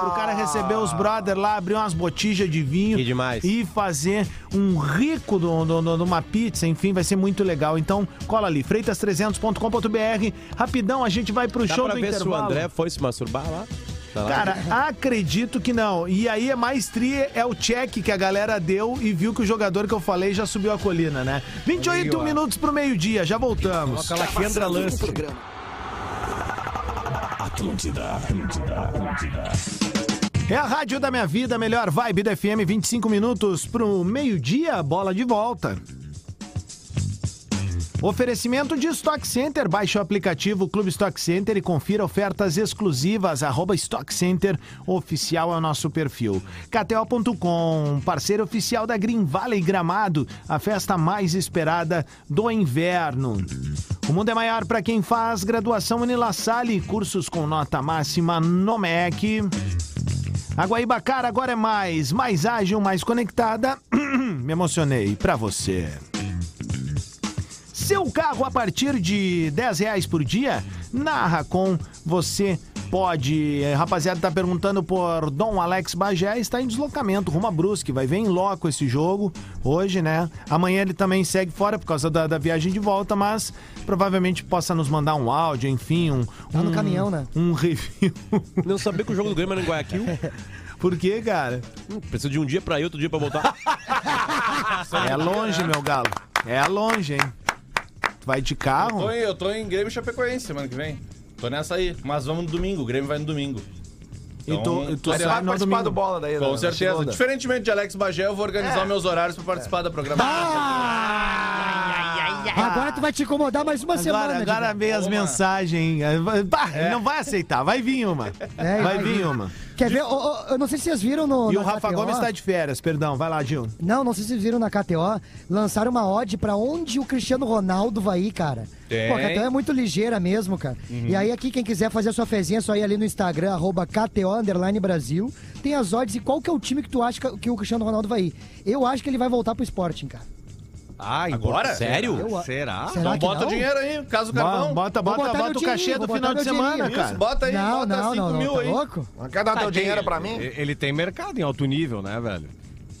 Pro cara receber os brother lá, abrir umas botijas de vinho Que demais. e fazer um rico de uma pizza, enfim, vai ser muito legal. Então, cola ali, freitas300.com.br. Rapidão, a gente vai pro Dá show pra do ver se o intervalo. André foi se masturbar lá? Tá lá? Cara, acredito que não. E aí é mais tri, é o check que a galera deu e viu que o jogador que eu falei já subiu a colina, né? 28 minutos pro meio-dia, já voltamos. Aquela Kendra Lance. Atlântida, Atlântida, Atlântida. É a rádio da minha vida, melhor vibe da FM, 25 minutos pro meio-dia, bola de volta. Oferecimento de Stock Center. Baixe o aplicativo Clube Stock Center e confira ofertas exclusivas. Arroba Stock Center oficial é o nosso perfil. KTO.com, parceiro oficial da Green Valley Gramado, a festa mais esperada do inverno. O mundo é maior para quem faz graduação Unila Salle, cursos com nota máxima no MEC. A agora é mais, mais ágil, mais conectada. Me emocionei pra você. Seu carro a partir de 10 reais por dia? Na Racon você pode. Eh, Rapaziada, tá perguntando por Dom Alex Bagé, está em deslocamento rumo a Brusque. Vai ver em loco esse jogo hoje, né? Amanhã ele também segue fora por causa da, da viagem de volta, mas provavelmente possa nos mandar um áudio, enfim, um. Tá no um- caminhão, né? Um review. Não sabia que o jogo do Grêmio era em Guayaquil? Por quê, cara? Hum, Precisa de um dia pra ir, outro dia pra voltar. É longe, meu galo. É longe, hein? Tu vai de Tô carro? em- eu tô em Grêmio e Chapecoense semana que vem. Tô nessa aí. Mas vamos no domingo. O Grêmio vai no domingo. E tu, e tu Você sai vai participar domingo. do bola daí, Com né, certeza. Diferentemente de Alex Bagé, eu vou organizar meus horários pra participar da programação. Agora tu vai te incomodar mais uma semana. Agora, agora Diego. veio as mensagens. Bah, ele Não vai aceitar, vai vir uma. É, vai vai vir uma. Quer ver? Ô, eu não sei se vocês viram no. E o Rafa KTO. Gomes tá de férias, perdão. Vai lá, Gil. Não, não sei se vocês viram na KTO. Lançaram uma odd pra onde o Cristiano Ronaldo vai ir, cara. Tem. Pô, a KTO é muito ligeira mesmo, cara. E aí aqui, quem quiser fazer a sua fezinha, é só ir ali no Instagram, arroba KTO Underline Brasil. Tem as odds e qual que é o time que tu acha que, que o Cristiano Ronaldo vai ir. Eu acho que ele vai voltar pro Sporting, cara. Ah, Agora? Sério? Eu- Será? Será Então bota não? o dinheiro aí, caso o Bota, carvão. bota, bota, bota meu o cachê do final de semana, cara. Isso, bota aí, Não, bota não, 5 não, não, mil tá aí. louco? Quer dar teu dinheiro pra mim? Ele tem mercado em alto nível, né, velho?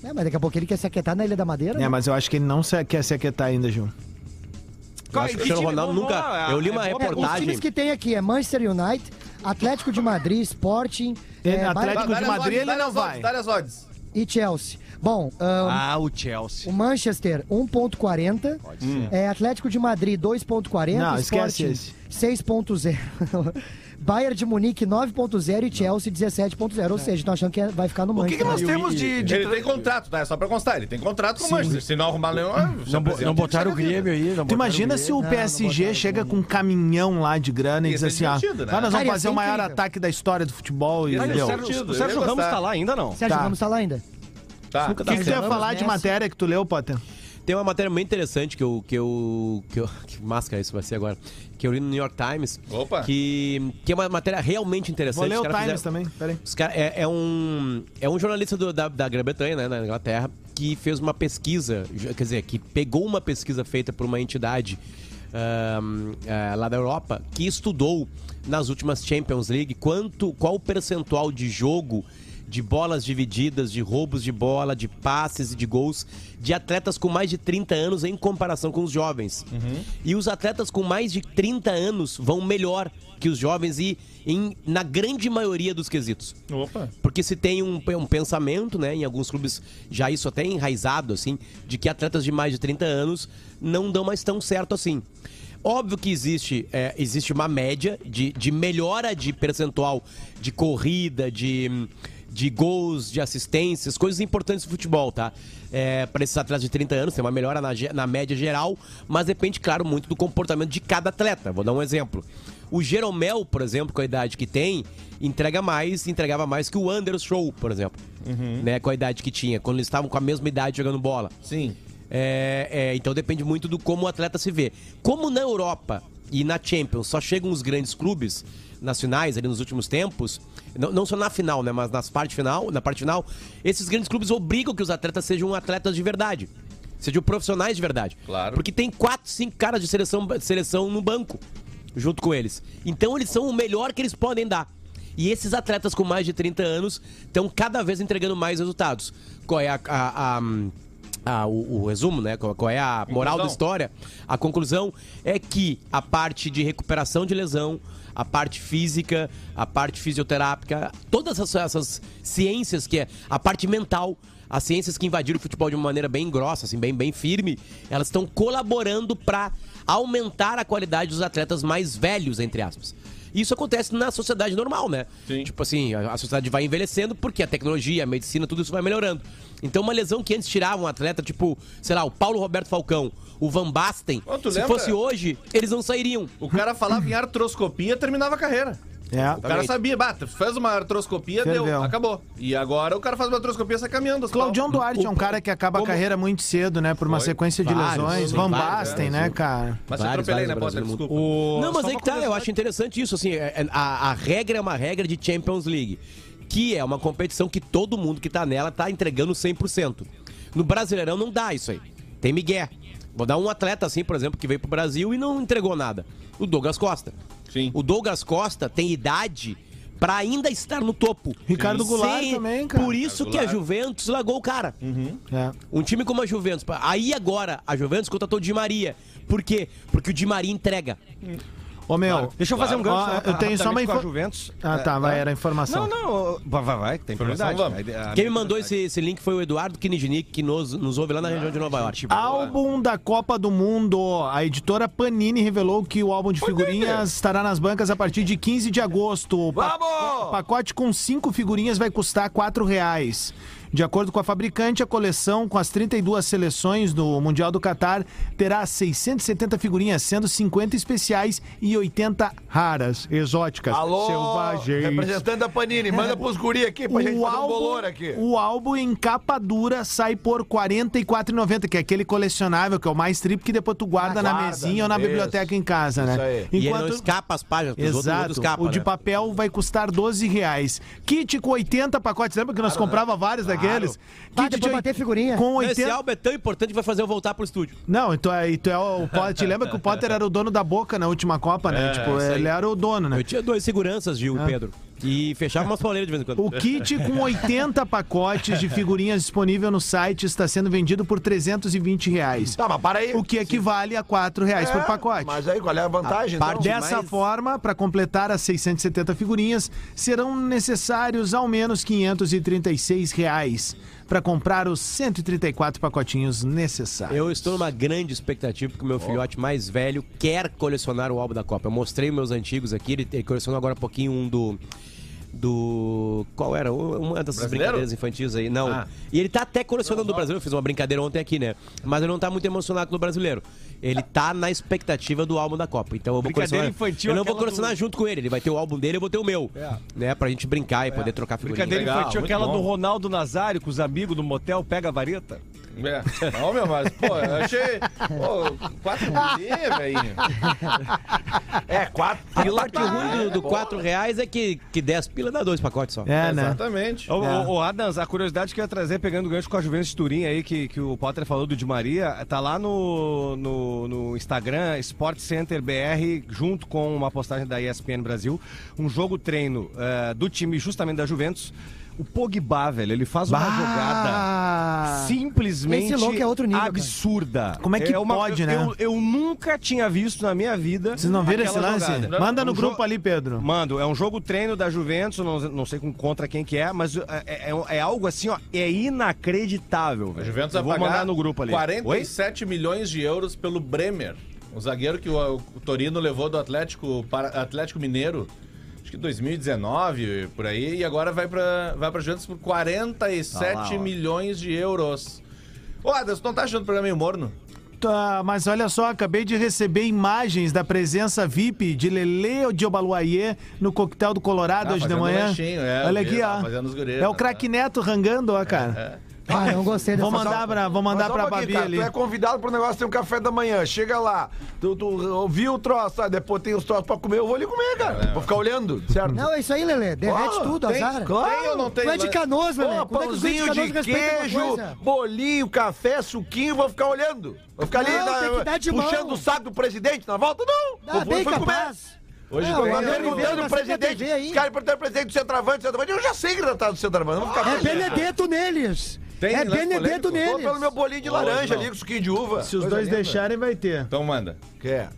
É, mas daqui a pouco ele quer se aquietar na Ilha da Madeira. É, né? mas eu acho que ele não se- quer se aquietar ainda, Gil. Eu acho que o Cristiano Ronaldo nunca. Eu li uma É bom- É, os reportagem. times que tem aqui é Manchester United, Atlético de Madrid, Sporting, é, Atlético Bayern de Madrid, ele não as vai. odds. E Chelsea. Bom, ahn, Ah, o Chelsea. o Manchester 1.40, é, Atlético de Madrid 2.40, Não, esquece Sporting 6.0, Bayern de Munique 9.0 e Chelsea 17.0. Ou seja, estão achando que é- vai ficar no O que, Manchester. que nós temos de. de Ele tem contrato, tá? É só pra constar. Ele tem contrato com o Manchester. Se não arrumar nenhum... ah, se Não, bo- apresenta, não botaram o. Grêmio aí. Não Tu imagina o se o Não, não PSG chega com um caminhão lá de grana e Ia diz ser assim, ó, divertido, né? "Ah, nós vamos ia fazer ser o maior incrível. ataque da história do futebol e Grêmio. deu. O. Sérgio, o Sérgio Ramos tá lá ainda, não? Sérgio Tá. Ramos tá lá ainda? Tá. O que, que tu ia falar de nessa. matéria que tu leu, Potter? Tem uma matéria muito interessante que eu. Que, eu, que, eu, que máscara isso vai ser agora. Que eu li no New York Times. Opa. Que, que é uma matéria realmente interessante. Vou ler o Times fizeram- também, peraí. Os cara, é, é um, é um jornalista do- da, da Grã-Bretanha, né, na Inglaterra, que fez uma pesquisa, quer dizer, que pegou uma pesquisa feita por uma entidade ah, lá da Europa, que estudou nas últimas Champions League quanto, qual o percentual de jogo de bolas divididas, de roubos de bola, de passes e de gols de atletas com mais de 30 anos em comparação com os jovens. E os atletas com mais de 30 anos vão melhor que os jovens e em, na grande maioria dos quesitos. Opa. Porque se tem um, um pensamento, né, em alguns clubes já isso até enraizado, assim, de que atletas de mais de 30 anos não dão mais tão certo assim. Óbvio que existe, é, existe uma média de, de melhora de percentual de corrida, de, de gols, de assistências, coisas importantes do futebol, tá? É, para esses atletas de 30 anos, tem uma melhora na, na média geral, mas depende, claro, muito do comportamento de cada atleta. Vou dar um exemplo. O Jeromel, por exemplo, com a idade que tem, entrega mais, entregava mais que o Anders Show, por exemplo. Né, com a idade que tinha, quando eles estavam com a mesma idade jogando bola. Sim. É, é, então depende muito do como o atleta se vê. Como na Europa e na Champions só chegam os grandes clubes nacionais ali nos últimos tempos, não, não só na final, né, mas nas parte final, na parte final, esses grandes clubes obrigam que os atletas sejam atletas de verdade. Sejam profissionais de verdade. Claro. Porque tem quatro, cinco caras de seleção, seleção no banco, junto com eles. Então eles são o melhor que eles podem dar. E esses atletas com mais de 30 anos estão cada vez entregando mais resultados. Qual é a, a- a- a- o, o resumo, né? Qual, é a moral da Conclusão. história? A conclusão é que a parte de recuperação de lesão, a parte física, a parte fisioterápica, todas essas, ciências que é a parte mental, as ciências que invadiram o futebol de uma maneira bem grossa, assim, bem, bem firme, elas estão colaborando para aumentar a qualidade dos atletas mais velhos, entre aspas. Isso acontece na sociedade normal, né? Sim. Tipo assim, a, a sociedade vai envelhecendo porque a tecnologia, a medicina, tudo isso vai melhorando. Então, uma lesão que antes tirava um atleta, tipo, sei lá, o Paulo Roberto Falcão, o Van Basten, tu se lembra? fosse hoje, eles não sairiam. O cara falava em artroscopia, terminava a carreira. É. O cara sabia, bata, fez uma artroscopia, Ferveu. deu, acabou. E agora o cara faz uma artroscopia e sai caminhando. hospital. Claudião Duarte é um cara que acaba a carreira muito cedo, né? Por uma Foi. sequência de Vários, lesões. sim, Van Basten, né, cara? Mas se Vários, atropelei, né, Potter? Desculpa. Não, mas só aí uma que tá, eu acho interessante isso, assim, é- é- a, a regra é uma regra de Champions League, que é uma competição que todo mundo que tá nela tá entregando 100%. No Brasileirão não dá isso aí, tem migué. Vou dar um atleta assim, por exemplo, que veio pro Brasil e não entregou nada, o Douglas Costa. Sim. O Douglas Costa tem idade pra ainda estar no topo. Ricardo Goulart também, cara. Por isso que a Juventus largou o cara. É. Um time como a Juventus. Aí agora, a Juventus contratou o Di Maria. Por quê? Porque o Di Maria entrega. Ô, meu. Deixa eu fazer um gancho. Só, eu tenho só uma rapidamente com a info- Juventus. Ah, tá, É, vai, era a informação. Não, não, vai, vai, vai, tem Informação, prioridade. Quem me mandou esse, esse link foi o Eduardo Kinijnik, que nos, nos ouve lá na região de Nova York. Álbum da Copa do Mundo. A editora Panini revelou que o álbum de figurinhas estará nas bancas a partir de 15 de agosto. O pa- Vamos! O pacote com cinco figurinhas vai custar 4 reais. De acordo com a fabricante, a coleção com as 32 seleções do Mundial do Catar terá 670 figurinhas, sendo 50 especiais e 80 raras, exóticas, Alô, selvagens. representante da Panini, manda pros guri aqui pra gente fazer um bolor aqui. o álbum em capa dura sai por R$ 44,90, que é aquele colecionável, que é o mais trip, que depois tu guarda Ah, na guarda, mesinha ou na isso. biblioteca em casa, né? Isso aí. E ele não escapa as páginas, Exato. outros escapam, o de né? papel vai custar 12 reais. Kit com 80 pacotes. Lembra que nós comprava vários daqueles? Bah, Kit depois bater figurinha. Com Esse 80... álbum é tão importante que vai fazer eu voltar pro estúdio. Não, então é, então é o Potter. Te lembra que o Potter era o dono da boca na última Copa, né? É, tipo, ele era o dono, né? Eu tinha dois seguranças, Gil e Pedro. E fechava umas pauleiras de vez em quando. O kit com 80 pacotes de figurinhas disponível no site está sendo vendido por 320 reais. Tá, mas para aí. O que equivale a 4 reais por É, pacote. Mas aí, qual é a vantagem? A parte então? Dessa mais- forma, para completar as 670 figurinhas, serão necessários ao menos 536 reais para comprar os 134 pacotinhos necessários. Eu estou numa grande expectativa porque o meu filhote mais velho quer colecionar o álbum da Copa. Eu mostrei meus antigos aqui, ele, ele colecionou agora um pouquinho um do. Do. Qual era? Uma dessas Brasileiro? brincadeiras infantis aí. Não. Ah. E ele tá até colecionando do brasileiro. Eu fiz uma brincadeira ontem aqui, né? Mas ele não tá muito emocionado com o brasileiro. Ele tá na expectativa do álbum da Copa. Então eu vou Brincadeira colecionar. infantil, eu não vou aquela colecionar do- junto com ele. Ele vai ter o álbum dele, eu vou ter o meu. Né? Pra gente brincar e poder trocar figurinha. Brincadeira Legal, infantil, muito aquela bom. do Ronaldo Nazário com os amigos do motel, pega a vareta. É. Não, meu, mas, pô, eu achei. Pô, quatro guria, velho. É, quatro. A parte ruim do, do 4 reais é que, que 10 pila dá dois pacotes só. É, né? Exatamente. Ô, É. ô, Adams, a curiosidade que eu ia trazer, pegando o gancho com a Juventus de Turim aí, que, que o Potter falou do Di Maria, tá lá no, no, no Instagram, Sport Center BR, junto com uma postagem da ESPN Brasil, um jogo treino eh, do time justamente da Juventus. O Pogba, velho, ele faz uma Bah! jogada simplesmente Esse louco é outro nível, cara. absurda. Como é que pode, eu, né? Eu, eu nunca tinha visto na minha vida. Vocês não viram esse lance? jogada. Manda É no um grupo ali, Pedro. Mando, é um jogo treino da Juventus, não, não sei com- contra quem que é, mas é, é- é algo assim, ó, é inacreditável, A velho. Juventus Eu vai Vou mandar no grupo ali. 47 milhões de euros pelo Bremer. O zagueiro que o, o Torino levou do Atlético, para, Atlético Mineiro, acho que 2019, por aí, e agora vai pra, vai pra Juventus por 47 Tá lá, milhões de euros. Ô, Adas, tu não tá achando o programa meio morno? Tá, mas olha só, acabei de receber imagens da presença VIP de Lele de Obaluayê no coquetel do Colorado Ah, hoje de manhã. lanchinho, é, olha aqui, tá ó. é o craque Neto rangando, ó, cara. Ah, não gostei dessa Vou mandar pra, vou mandar pra Babi ali. Tu é convidado pro negócio, tem um café da manhã. Chega lá, tu, tu ouviu o troço, ah, depois tem os troços pra comer, eu vou ali comer, cara. Vou ficar olhando, certo? Não, é isso aí, Lelê. Derrete Ó, tudo, tem- azar. claro. Tem ou não tem? Tu é de canoas, Lelê. Pô, Como é pãozinho de uma queijo, bolinho, café, suquinho, vou ficar olhando. Vou ficar ali Não, na- dar de puxando mão. o saco do presidente na volta, não. Ah, Vou- bem fui comer. Hoje Não, Ele veio perguntando o presidente. Os caras perguntando o presidente do centroavante, do centroavante. Eu já sei que tá do centroavante, não vou ficar É. Benedetto neles. Tem é Benedetto polêmico? Vou neles. pelo meu bolinho de Hoje laranja não. ali, com suquinho de uva. Se os Coisa dois linda. deixarem, vai ter. Então manda. Quer?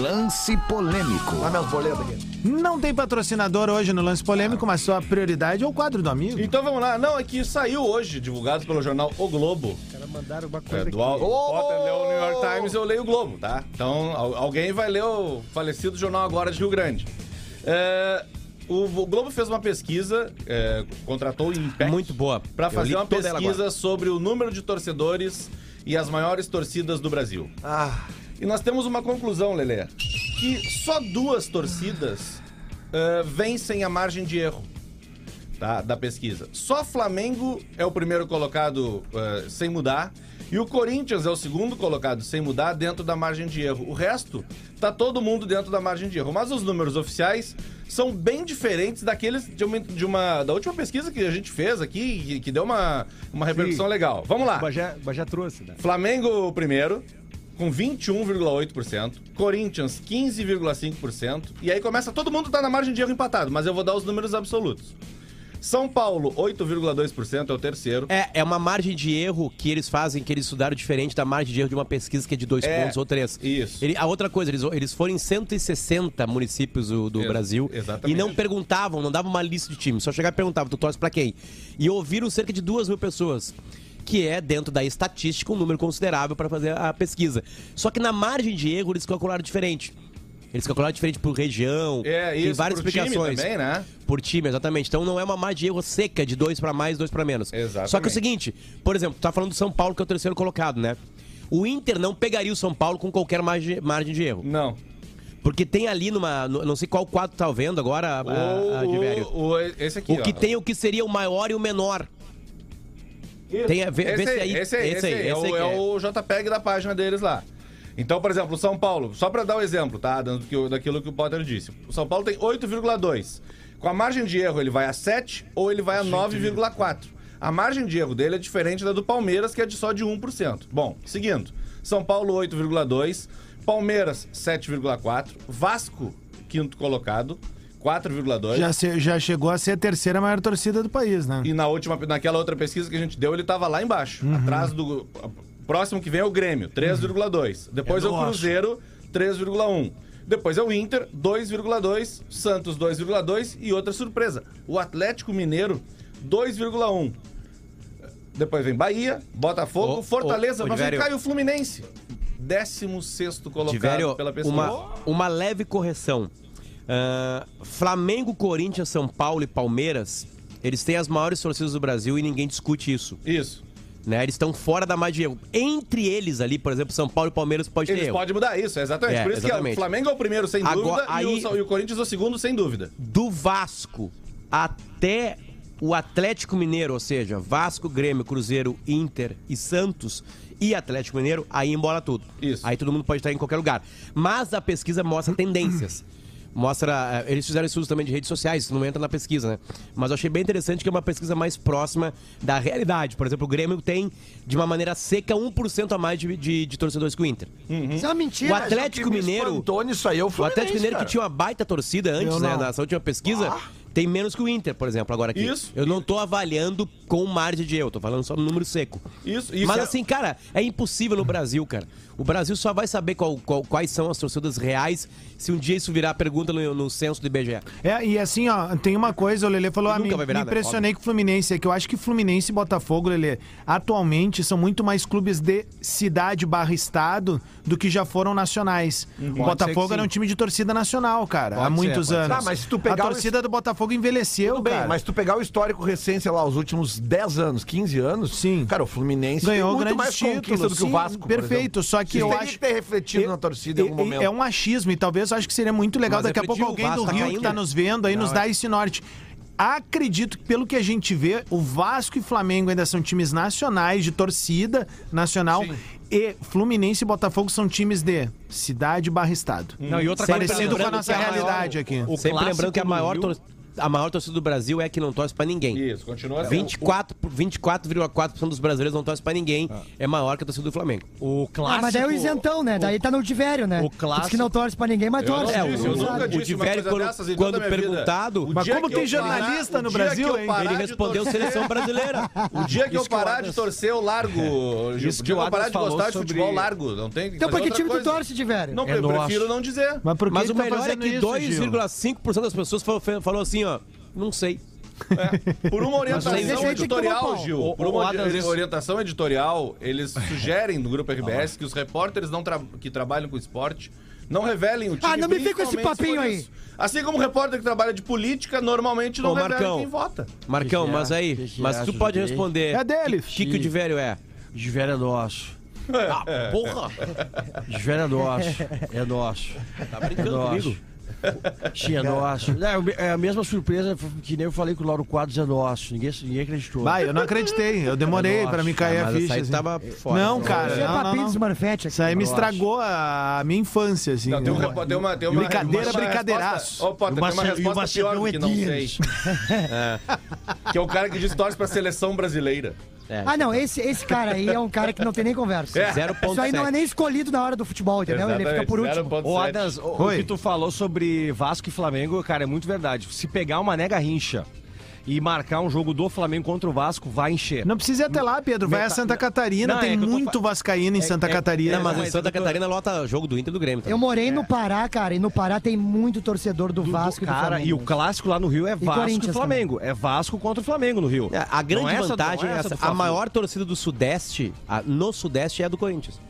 Lance polêmico. Dá minhas boletas aqui. Não tem patrocinador hoje no lance polêmico, mas sua prioridade é o quadro do amigo. Então vamos lá. Não, é que saiu hoje, divulgado pelo jornal O Globo. Mandaram uma É, coisa do Al- o Potter leu o New York Times, eu leio o Globo, tá? Então, al- alguém vai ler o falecido Jornal Agora de Rio Grande. É, o, o Globo fez uma pesquisa, é, contratou o Impact Muito boa. para Eu fazer uma pesquisa sobre o número de torcedores e as maiores torcidas do Brasil. Ah, E nós temos uma conclusão, Lelê, que só duas torcidas eh, vencem a margem de erro tá, da pesquisa. Só Flamengo é o primeiro colocado eh, sem mudar e o Corinthians é o segundo colocado sem mudar dentro da margem de erro. O resto tá todo mundo dentro da margem de erro, mas os números oficiais são bem diferentes daqueles de uma, de uma- da última pesquisa que a gente fez aqui que, que deu uma, uma repercussão legal. Vamos lá. O Bajé trouxe, né? Flamengo primeiro, com 21,8%. Corinthians, 15,5%. E aí começa, todo mundo tá na margem de erro empatado, mas eu vou dar os números absolutos. São Paulo, 8,2% é o terceiro. É, é uma margem de erro que eles fazem, que eles estudaram diferente da margem de erro de uma pesquisa que é de dois É, pontos ou três. isso. Ele- a outra coisa, eles, eles foram em 160 municípios do, do Ex- Brasil exatamente. e não perguntavam, não davam uma lista de times, só chegavam e perguntavam, tu torce pra quem? E ouviram cerca de duas mil pessoas. Que é, dentro da estatística, um número considerável para fazer a pesquisa. Só que na margem de erro, eles calcularam diferente. Eles calcularam diferente por região, É, tem isso, várias pro time explicações. também, né? Por time, exatamente. Então não é uma margem de erro seca de dois pra mais, dois pra menos. Exatamente. Só que é o seguinte, por exemplo, tá falando do São Paulo, que é o terceiro colocado, né? O Inter não pegaria o São Paulo com qualquer margem, margem de erro. Não. Porque tem ali numa. não sei qual quadro tá vendo agora, a, a, a. O, o- esse aqui, O que ó. tem o que seria o maior e o menor. Tem a, vê, Esse vê se aí, esse aí, esse aí, é, esse o, é é. o JPEG da página deles lá. Então, por exemplo, o São Paulo, só pra dar o exemplo, tá? Dando daquilo que o Potter disse. O São Paulo tem 8,2. Com a margem de erro, ele vai a 7 ou ele vai a 9,4. A margem de erro dele é diferente da do Palmeiras, que é de só de 1%. Bom, seguindo. São Paulo 8,2, Palmeiras 7,4, Vasco quinto colocado 4,2. Já, se- já chegou a ser a terceira maior torcida do país, né? E na última, naquela outra pesquisa que a gente deu, ele tava lá embaixo. Uhum. Atrás do. Próximo que vem é o Grêmio, 3,2. Depois é, É o do Cruzeiro, 3,1. Depois é o Inter, 2,2. Santos, 2,2. E outra surpresa: o Atlético Mineiro, 2,1. Depois vem Bahia, Botafogo, Ô, Fortaleza, ô, mas vem Diverio. e o Fluminense. 16 colocado Tiveram pela pesquisa. uma, uma leve correção. Ah, Flamengo, Corinthians, São Paulo e Palmeiras, eles têm as maiores torcidas do Brasil e ninguém discute isso. Isso. Né? Eles estão fora da margem de erro. Entre eles ali, por exemplo, São Paulo e Palmeiras pode ter Eles podem mudar isso, exatamente. É, Por isso que exatamente. o Flamengo é o primeiro, sem Agora, dúvida, aí- e, o, e o Corinthians é o segundo, sem dúvida. Do Vasco até o Atlético Mineiro, ou seja, Vasco, Grêmio, Cruzeiro, Inter e Santos e Atlético Mineiro, aí embola tudo. Isso. Aí todo mundo pode estar em qualquer lugar. Mas a pesquisa mostra tendências. Mostra. eh, Eles fizeram estudos também de redes sociais, isso não entra na pesquisa, né? Mas eu achei bem interessante que é uma pesquisa mais próxima da realidade. Por exemplo, o Grêmio tem, de uma maneira seca, 1% a mais de, de, de torcedores que o Inter. Isso é uma mentira. O Atlético Mineiro. nisso aí é o Atlético Mineiro cara. que tinha uma baita torcida antes, Eu né? Nessa última pesquisa, tem menos que o Inter, por exemplo, agora aqui. Isso. Eu não tô avaliando com margem de erro, tô falando só no número seco. Isso, isso Mas é- assim, cara, é impossível no Brasil, cara. O Brasil só vai saber qual- qual- quais são as torcidas reais se um dia isso virar pergunta no, no censo do IBGE. É, e assim, ó, tem uma coisa, o Lelê falou, ah, me, virar, me né? impressionei com o Fluminense, é que eu acho que Fluminense e Botafogo, Lelê, atualmente são muito mais clubes de cidade barra estado do que já foram nacionais. o Pode ser Botafogo era um sim. time de torcida nacional, cara, Pode há ser, muitos pode anos. ser. Tá, mas se tu pegar a o torcida do Botafogo envelheceu, Tudo bem, cara. mas tu pegar o histórico recente, sei lá, os últimos 10 anos, 15 anos, Sim. cara, o Fluminense Ganhou tem muito mais conquista títulos, do que o sim, Vasco. perfeito, só que Isso eu acho- que ter refletido na torcida em algum É- momento. É um achismo e talvez eu acho que seria muito legal Mas daqui a pouco alguém do Rio que caindo. tá nos vendo aí nos é. dá esse norte. Acredito que, pelo que a gente vê, o Vasco e Flamengo ainda são times nacionais, de torcida nacional. E Fluminense e Botafogo são times de cidade barra estado. Não, e outra coisa Parecido com a nossa que realidade aqui. o Sempre lembrando que a maior, Rio- tor- a maior torcida do Brasil é a que não torce pra ninguém. Isso, continua assim. 24 por- 24,4% dos brasileiros não torcem pra ninguém. É maior que a torcida do Flamengo. O clássico. Ah, mas daí é o isentão, né? Daí tá no Divério, né? o clássico- Diz que não torce pra ninguém, mas torce. É, o- eu nunca o disse uma Divério, quando- dessas quando perguntado- O Mas como tem jornalista parar- no o Brasil, hein? Ele de respondeu torcer- seleção brasileira. O dia que eu o parar de torcer, eu largo. Isso O que dia o eu parar de gostar falou de futebol, largo. Não tem que Então por que time tu torce, Divério? Não, eu prefiro não dizer. Mas o tá melhor é que isso, Gil? 2,5% das pessoas falou, falou assim, ó, não sei. Por uma orientação editorial. Gil. O- Por uma orientação editorial, eles sugerem no grupo RBS que os repórteres não tra- que trabalham com esporte não revelem o time. Ah, não me vem com esse papinho aí. isso. Assim como o repórter que trabalha de política normalmente não Ô, revela Marcão. quem vota. Marcão, Que é? mas aí, Que que mas é, tu pode responder. É dele. O que, que o de velho é? Divério é nosso. Ah, porra! Divério é nosso. É nosso. Tá É brincando nosso. comigo? É nosso. É, é a mesma surpresa que nem eu falei que o Lauro Quadros é nosso. Ninguém, ninguém acreditou. Vai, eu não acreditei. Eu demorei Nossa, pra me cair Ah, a mas ficha. assim. tava fora. Não, cara, Isso é não, não, não. aqui. Isso aí me Nossa. estragou a minha infância, assim. Não, tem, um, repo- tem uma, tem uma Brincadeira, uma brincadeiraço. Ô, Potter, o tem uma resposta pior do é que não sei. deles. Que é o cara que diz que torce pra seleção brasileira. É. Ah, não, esse, esse cara aí é um cara que não tem nem conversa. É. 0.7. Isso aí não é nem escolhido na hora do futebol, entendeu? Ele fica por último. 0.7. Ô, Adams, o, o que tu falou sobre Vasco e Flamengo, cara, é muito verdade. Se pegar uma nega rincha e marcar um jogo do Flamengo contra o Vasco, vai encher. Não precisa ir até lá, Pedro. Vai a Meta- Santa Catarina, Não, tem é eu tô muito fa- vascaíno em É- Santa é- Catarina. Não, mas em Santa eu Catarina lota jogo do Inter e do Grêmio. Eu também. morei no Pará, cara, e no Pará tem muito torcedor do, Do- do- Vasco e do cara, Flamengo. e o clássico lá no Rio é Vasco e, Flamengo. É Vasco contra o Flamengo no Rio. É, A grande é essa- vantagem é é essa essa. do A maior torcida do Sudeste, a- no Sudeste, é a do Corinthians.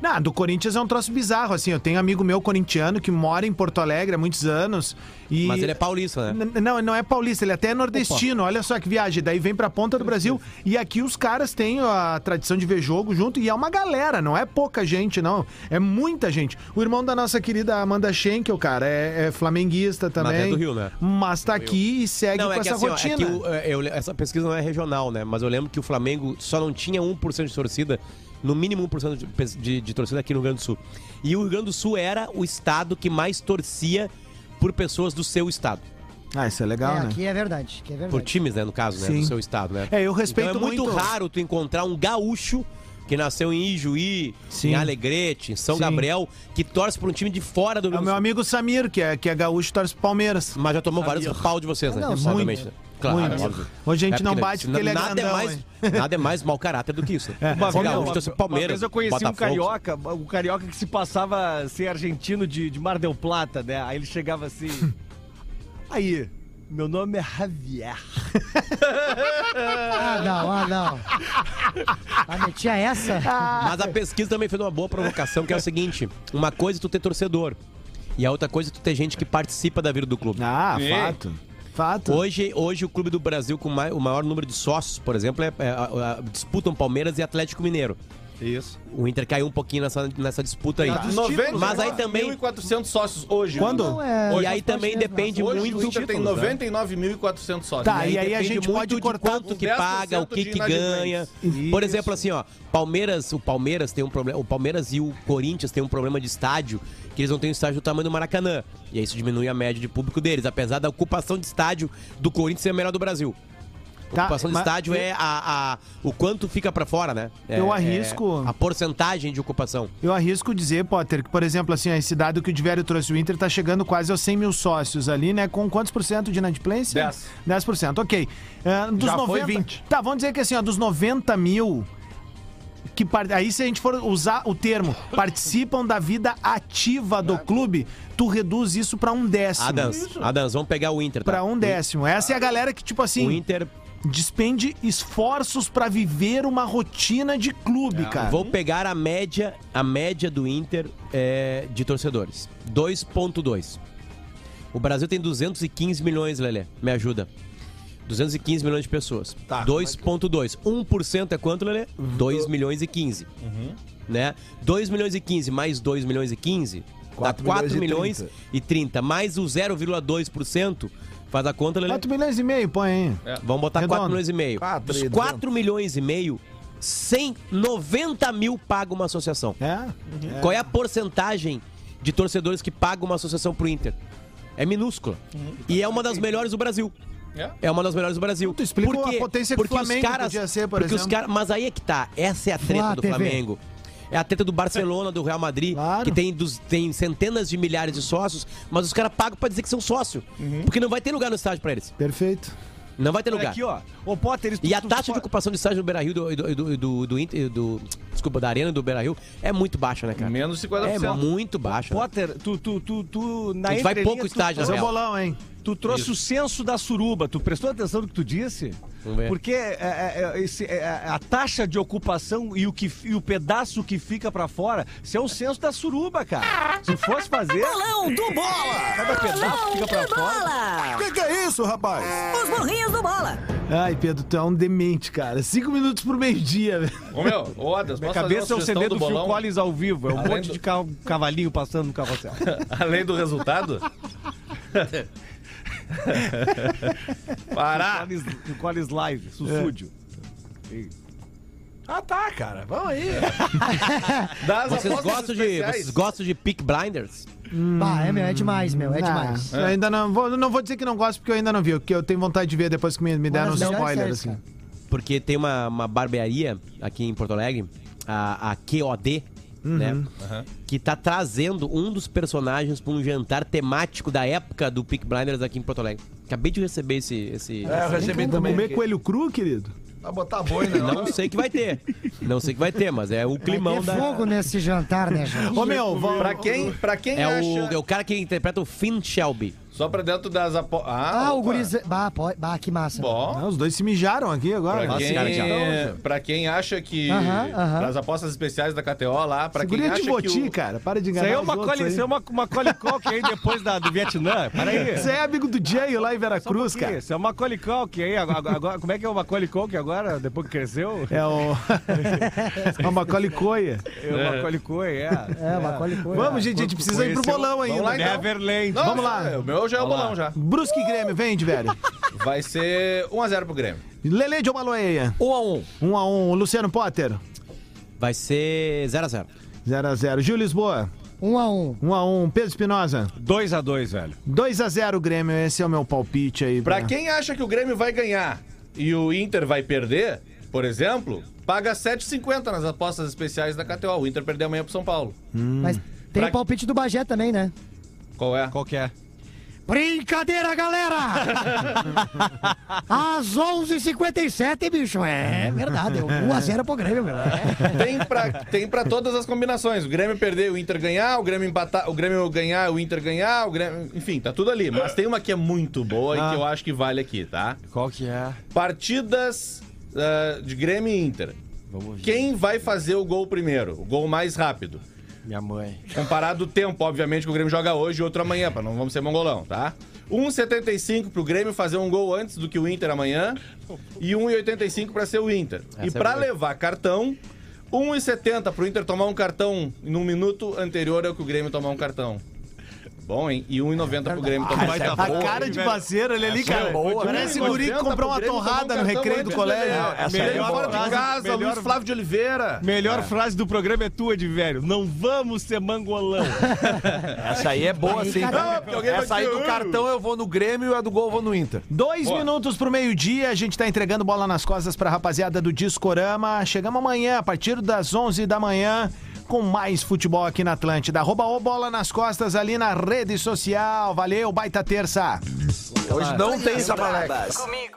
Não, do Corinthians é um troço bizarro, assim. Eu tenho um amigo meu corintiano que mora em Porto Alegre há muitos anos. E... Mas ele é paulista, né? N- Não, não é paulista, ele até é nordestino. Olha só que viagem. Daí vem pra ponta do Brasil. E aqui os caras têm a tradição de ver jogo junto. E é uma galera, não é pouca gente, não. É muita gente. O irmão da nossa querida Amanda Schenkel, cara, é, é flamenguista também. é do Rio, né? Mas tá aqui e segue Não, com é essa assim, ó, é rotina. que o- é, eu- essa pesquisa não é regional, né? Mas eu lembro que o Flamengo só não tinha 1% de torcida, no mínimo 1% de, de, de torcida aqui no Rio Grande do Sul. E o Rio Grande do Sul era o estado que mais torcia por pessoas do seu estado. Ah, isso é legal, é, né? aqui é verdade, que é Por verdade. times, né, no caso, né? Sim. Do seu estado, né? É, eu respeito então é muito, muito- raro tu encontrar um gaúcho que nasceu em Ijuí, Sim. em Alegrete, em São Sim. Gabriel, que torce por um time de fora do É Rio o Grande meu do Sul. amigo Samir, que é, que é gaúcho, torce pro Palmeiras. Mas já tomou vários pau de vocês, né? Não, Obviamente, muito. Claro, Muito. óbvio. Hoje a gente É não bate porque ele é nada é grandão, mais hein? Nada é mais mau caráter do que isso. É. Uma vez, gaúcho uma- pro uma Palmeiras, vez eu conheci um Botafogo. carioca, um carioca que se passava ser argentino de, de Mar del Plata, né? Aí ele chegava assim. Aí, meu nome é Javier. Ah, não, ah, não. Ah, metia essa? Mas a pesquisa também fez uma boa provocação, que é o seguinte: uma coisa é tu ter torcedor, e a outra coisa é tu ter gente que participa da vida do clube. Ah, Sim. fato. Fato. Hoje, hoje o clube do Brasil com o maior número de sócios, por exemplo, é, é, a- a- disputam Palmeiras e Atlético Mineiro. Isso. O Inter caiu um pouquinho nessa, nessa disputa aí. Tá. 90, Mas aí também. 1.400 sócios hoje. Quando? Não, é, E aí também depende Hoje muito o Inter tem títulos, né? 99.400 sócios. Tá, e aí a depende gente muito pode de cortar quanto que 10% paga, o que que ganha. inadimplentes. Por exemplo, assim, ó, Palmeiras, o Palmeiras tem um problema, o Palmeiras e o Corinthians tem um problema de estádio, que eles não têm um estádio do tamanho do Maracanã. E aí isso diminui a média de público deles, apesar da ocupação de estádio do Corinthians ser a melhor do Brasil. Tá, Ocupação de estádio eu- é a, a- o quanto fica pra fora, né? É- Eu é arrisco- a porcentagem de ocupação. Eu arrisco dizer, Potter, que, por exemplo, assim, esse dado que o Divério trouxe, o Inter tá chegando quase aos 100 mil sócios ali, né? Com quantos por cento de inadimplência? 10. 10%, ok. É, dos Já 90, foi 20. Tá, vamos dizer que assim, ó, dos 90 mil. Que Aí, se a gente for usar o termo participam da vida ativa do clube, tu reduz isso pra um décimo. Adams, Adams, vamos pegar o Inter, tá? Pra um décimo. Essa é a galera que, tipo assim, O Inter, despende esforços pra viver uma rotina de clube, cara. vou pegar a média, a média do Inter é, de torcedores. 2.2. O Brasil tem 215 milhões, Lelê. Me ajuda. 215 milhões de pessoas. Tá, 2.2. 1% é quanto, Lelê? 2 milhões e 15. Né? 2 milhões e 15 mais 2 milhões e 15 dá 4 4 milhões e milhões e 30. Mais o 0,2% faz a conta, Lelê? 4 milhões e meio, põe aí. Vamos botar Redondo. 4 milhões e meio. Quatro Dos e 4 milhões e meio, 190 mil paga uma associação. É? Qual é a porcentagem de torcedores que pagam uma associação pro Inter? É minúscula. E é uma das melhores do Brasil. É. É uma das melhores do Brasil. Tu explica Por quê? a potência que o Porque os Flamengo caras, podia ser, por porque os exemplo. caras, mas aí é que tá. Essa é a treta Flá do TV. Flamengo. É a treta do Barcelona, do Real Madrid, Claro. que tem, dos- tem centenas de milhares de sócios, mas os caras pagam pra dizer que são sócio. Porque não vai ter lugar no estádio pra eles. Perfeito. Não vai ter lugar. aqui, ó. Ô, Potter, isso E a tu- taxa tu- de ocupação de estádio do Beira-Rio do, do, do, do, do Inter- do- desculpa, da arena do Beira-Rio é muito baixa, né, cara? Menos de 50%. É muito baixa. né? Potter, tu, tu, tu, tu na A gente vai pouco tu- estádio, Fazer na o real. bolão, hein? Tu trouxe o censo da suruba. Tu prestou atenção no que tu disse? Vamos ver. Porque é, é, é, esse- é, é, a taxa de ocupação e o, que, e o pedaço que fica pra fora, isso é o censo da suruba, cara. Se fosse fazer. Bolão do Bola! Cada pedaço que fica pra fora. Bola! Que que é isso, rapaz? Os morrinhos do Bola! Ai, Pedro, tu é um demente, cara. Cinco minutos por meio-dia, velho. Ô, meu, ô, Adas, Minha cabeça é o CD do, Phil bolão? Collins ao vivo. É um Além monte do- de ca- cavalinho passando no carrossel. Além do resultado? Parar! Collins, do Collins Live, Sussúdio. Ah, tá, cara. Vamos aí. Das Vocês apostas gostam, de, especiais. vocês gostam de Peak Blinders? Bah, é, meu, é demais, meu, é demais. Eu ainda não vou, não vou dizer que não gosto, porque eu ainda não vi. Porque eu tenho vontade de ver depois que me, me deram das melhores spoilers, séries, assim. Porque tem uma, uma barbearia aqui em Porto Alegre, a, a QOD, né? Que tá trazendo um dos personagens pra um jantar temático da época do Peak Blinders aqui em Porto Alegre. Acabei de receber esse. esse... É, eu recebi Vamos também. comer aqui. coelho cru, querido? Vai botar boi, né? Não sei que vai ter. Não sei que vai ter, mas é o Vai climão ter da. fogo nesse jantar, né, gente? Ô, meu, vamos... Pra quem, pra quem É acha... o, é o cara que interpreta o Finn Shelby. Só pra dentro das apostas... Ah, o opa. guriz... Bah, pode... bah, que massa. Bom. Ah, os dois se mijaram aqui agora. Pra quem, cara, já. pra quem acha que. Aham, aham. Para as apostas especiais da KTO lá, pra quem Segurinha acha de que. Voti, o- cara. Para de Isso enganar aí é os uma, outros coli, aí. isso é uma, uma Colicol que aí depois da, do Vietnã. Peraí. Você é amigo do Jay lá em Só um Veracruz, pouquinho, cara. Isso é uma Colicol que aí agora, agora- Como é que é o Macaulay Culkin agora, depois que cresceu? É o... é uma colicoia. É o Macaulay Culkin, é. É, uma Colicol. Vamos, gente, a gente precisa ir pro bolão ainda. Vamos lá, então. Neverland. Não, Vamos lá. é, O meu já é o bolão já. Brusque e Grêmio, vende, velho. Vai ser 1x0 pro Grêmio. Lele de Omaloeia. 1 a 1 1 a 1 Luciano Potter. Vai ser 0 a 0 0 a 0 Gil Lisboa. Um a um. 1 a 1 Pedro Espinosa. 2x2, velho. 2 a 0 Grêmio. Esse é o meu palpite aí. Pra quem acha que o Grêmio vai ganhar e o Inter vai perder, por exemplo, paga 7,50 nas apostas especiais da KTO. O Inter perder amanhã pro São Paulo. Mas tem Pra- o palpite do Bagé também, né? Qual é? Qual que é? Brincadeira, galera! Às 11h57, bicho. É verdade. 1x0 pro Grêmio, meu. É. Tem pra, tem pra todas as combinações. O Grêmio perder, o Inter ganhar, o Grêmio empatar, o Grêmio ganhar, o Inter ganhar, o Grêmio. Enfim, tá tudo ali. Mas tem uma que é muito boa e que eu acho que vale aqui, tá? Qual que é? Partidas ah, de Grêmio e Inter. Vamos ver. Quem vai fazer o gol primeiro? O gol mais rápido. Minha mãe. Comparado o tempo, obviamente, que o Grêmio joga hoje e outro amanhã, pra não vamos ser mongolão, tá? 1,75 pro Grêmio fazer um gol antes do que o Inter amanhã e 1,85 pra ser o Inter. e Essa é pra boa. levar cartão, 1,70 pro Inter tomar um cartão num minuto anterior ao que o Grêmio tomar um cartão. Bom, hein? E 1,90 pro Grêmio também. Vai tá A boa, cara hein, de parceiro ele ali, cara. boa, Parece né? guri que 90 comprou uma Grêmio, torrada no recreio cartão do colégio. é Melhor fora de casa, Melhor- Luiz Flávio de Oliveira. Melhor frase do programa é tua, de velho. Não vamos ser mangolão. Essa aí é boa, sim. cara. Essa aí do "Ah". cartão eu vou no Grêmio e a do gol eu vou no Inter. Dois minutos pro meio-dia, a gente tá entregando bola nas costas pra rapaziada do Discorama. Chegamos amanhã, a partir das 11 da manhã, com mais futebol aqui na Atlântida. Arroba o bola nas costas ali na rede social. Valeu, baita terça. Hoje não tem essa. Comigo.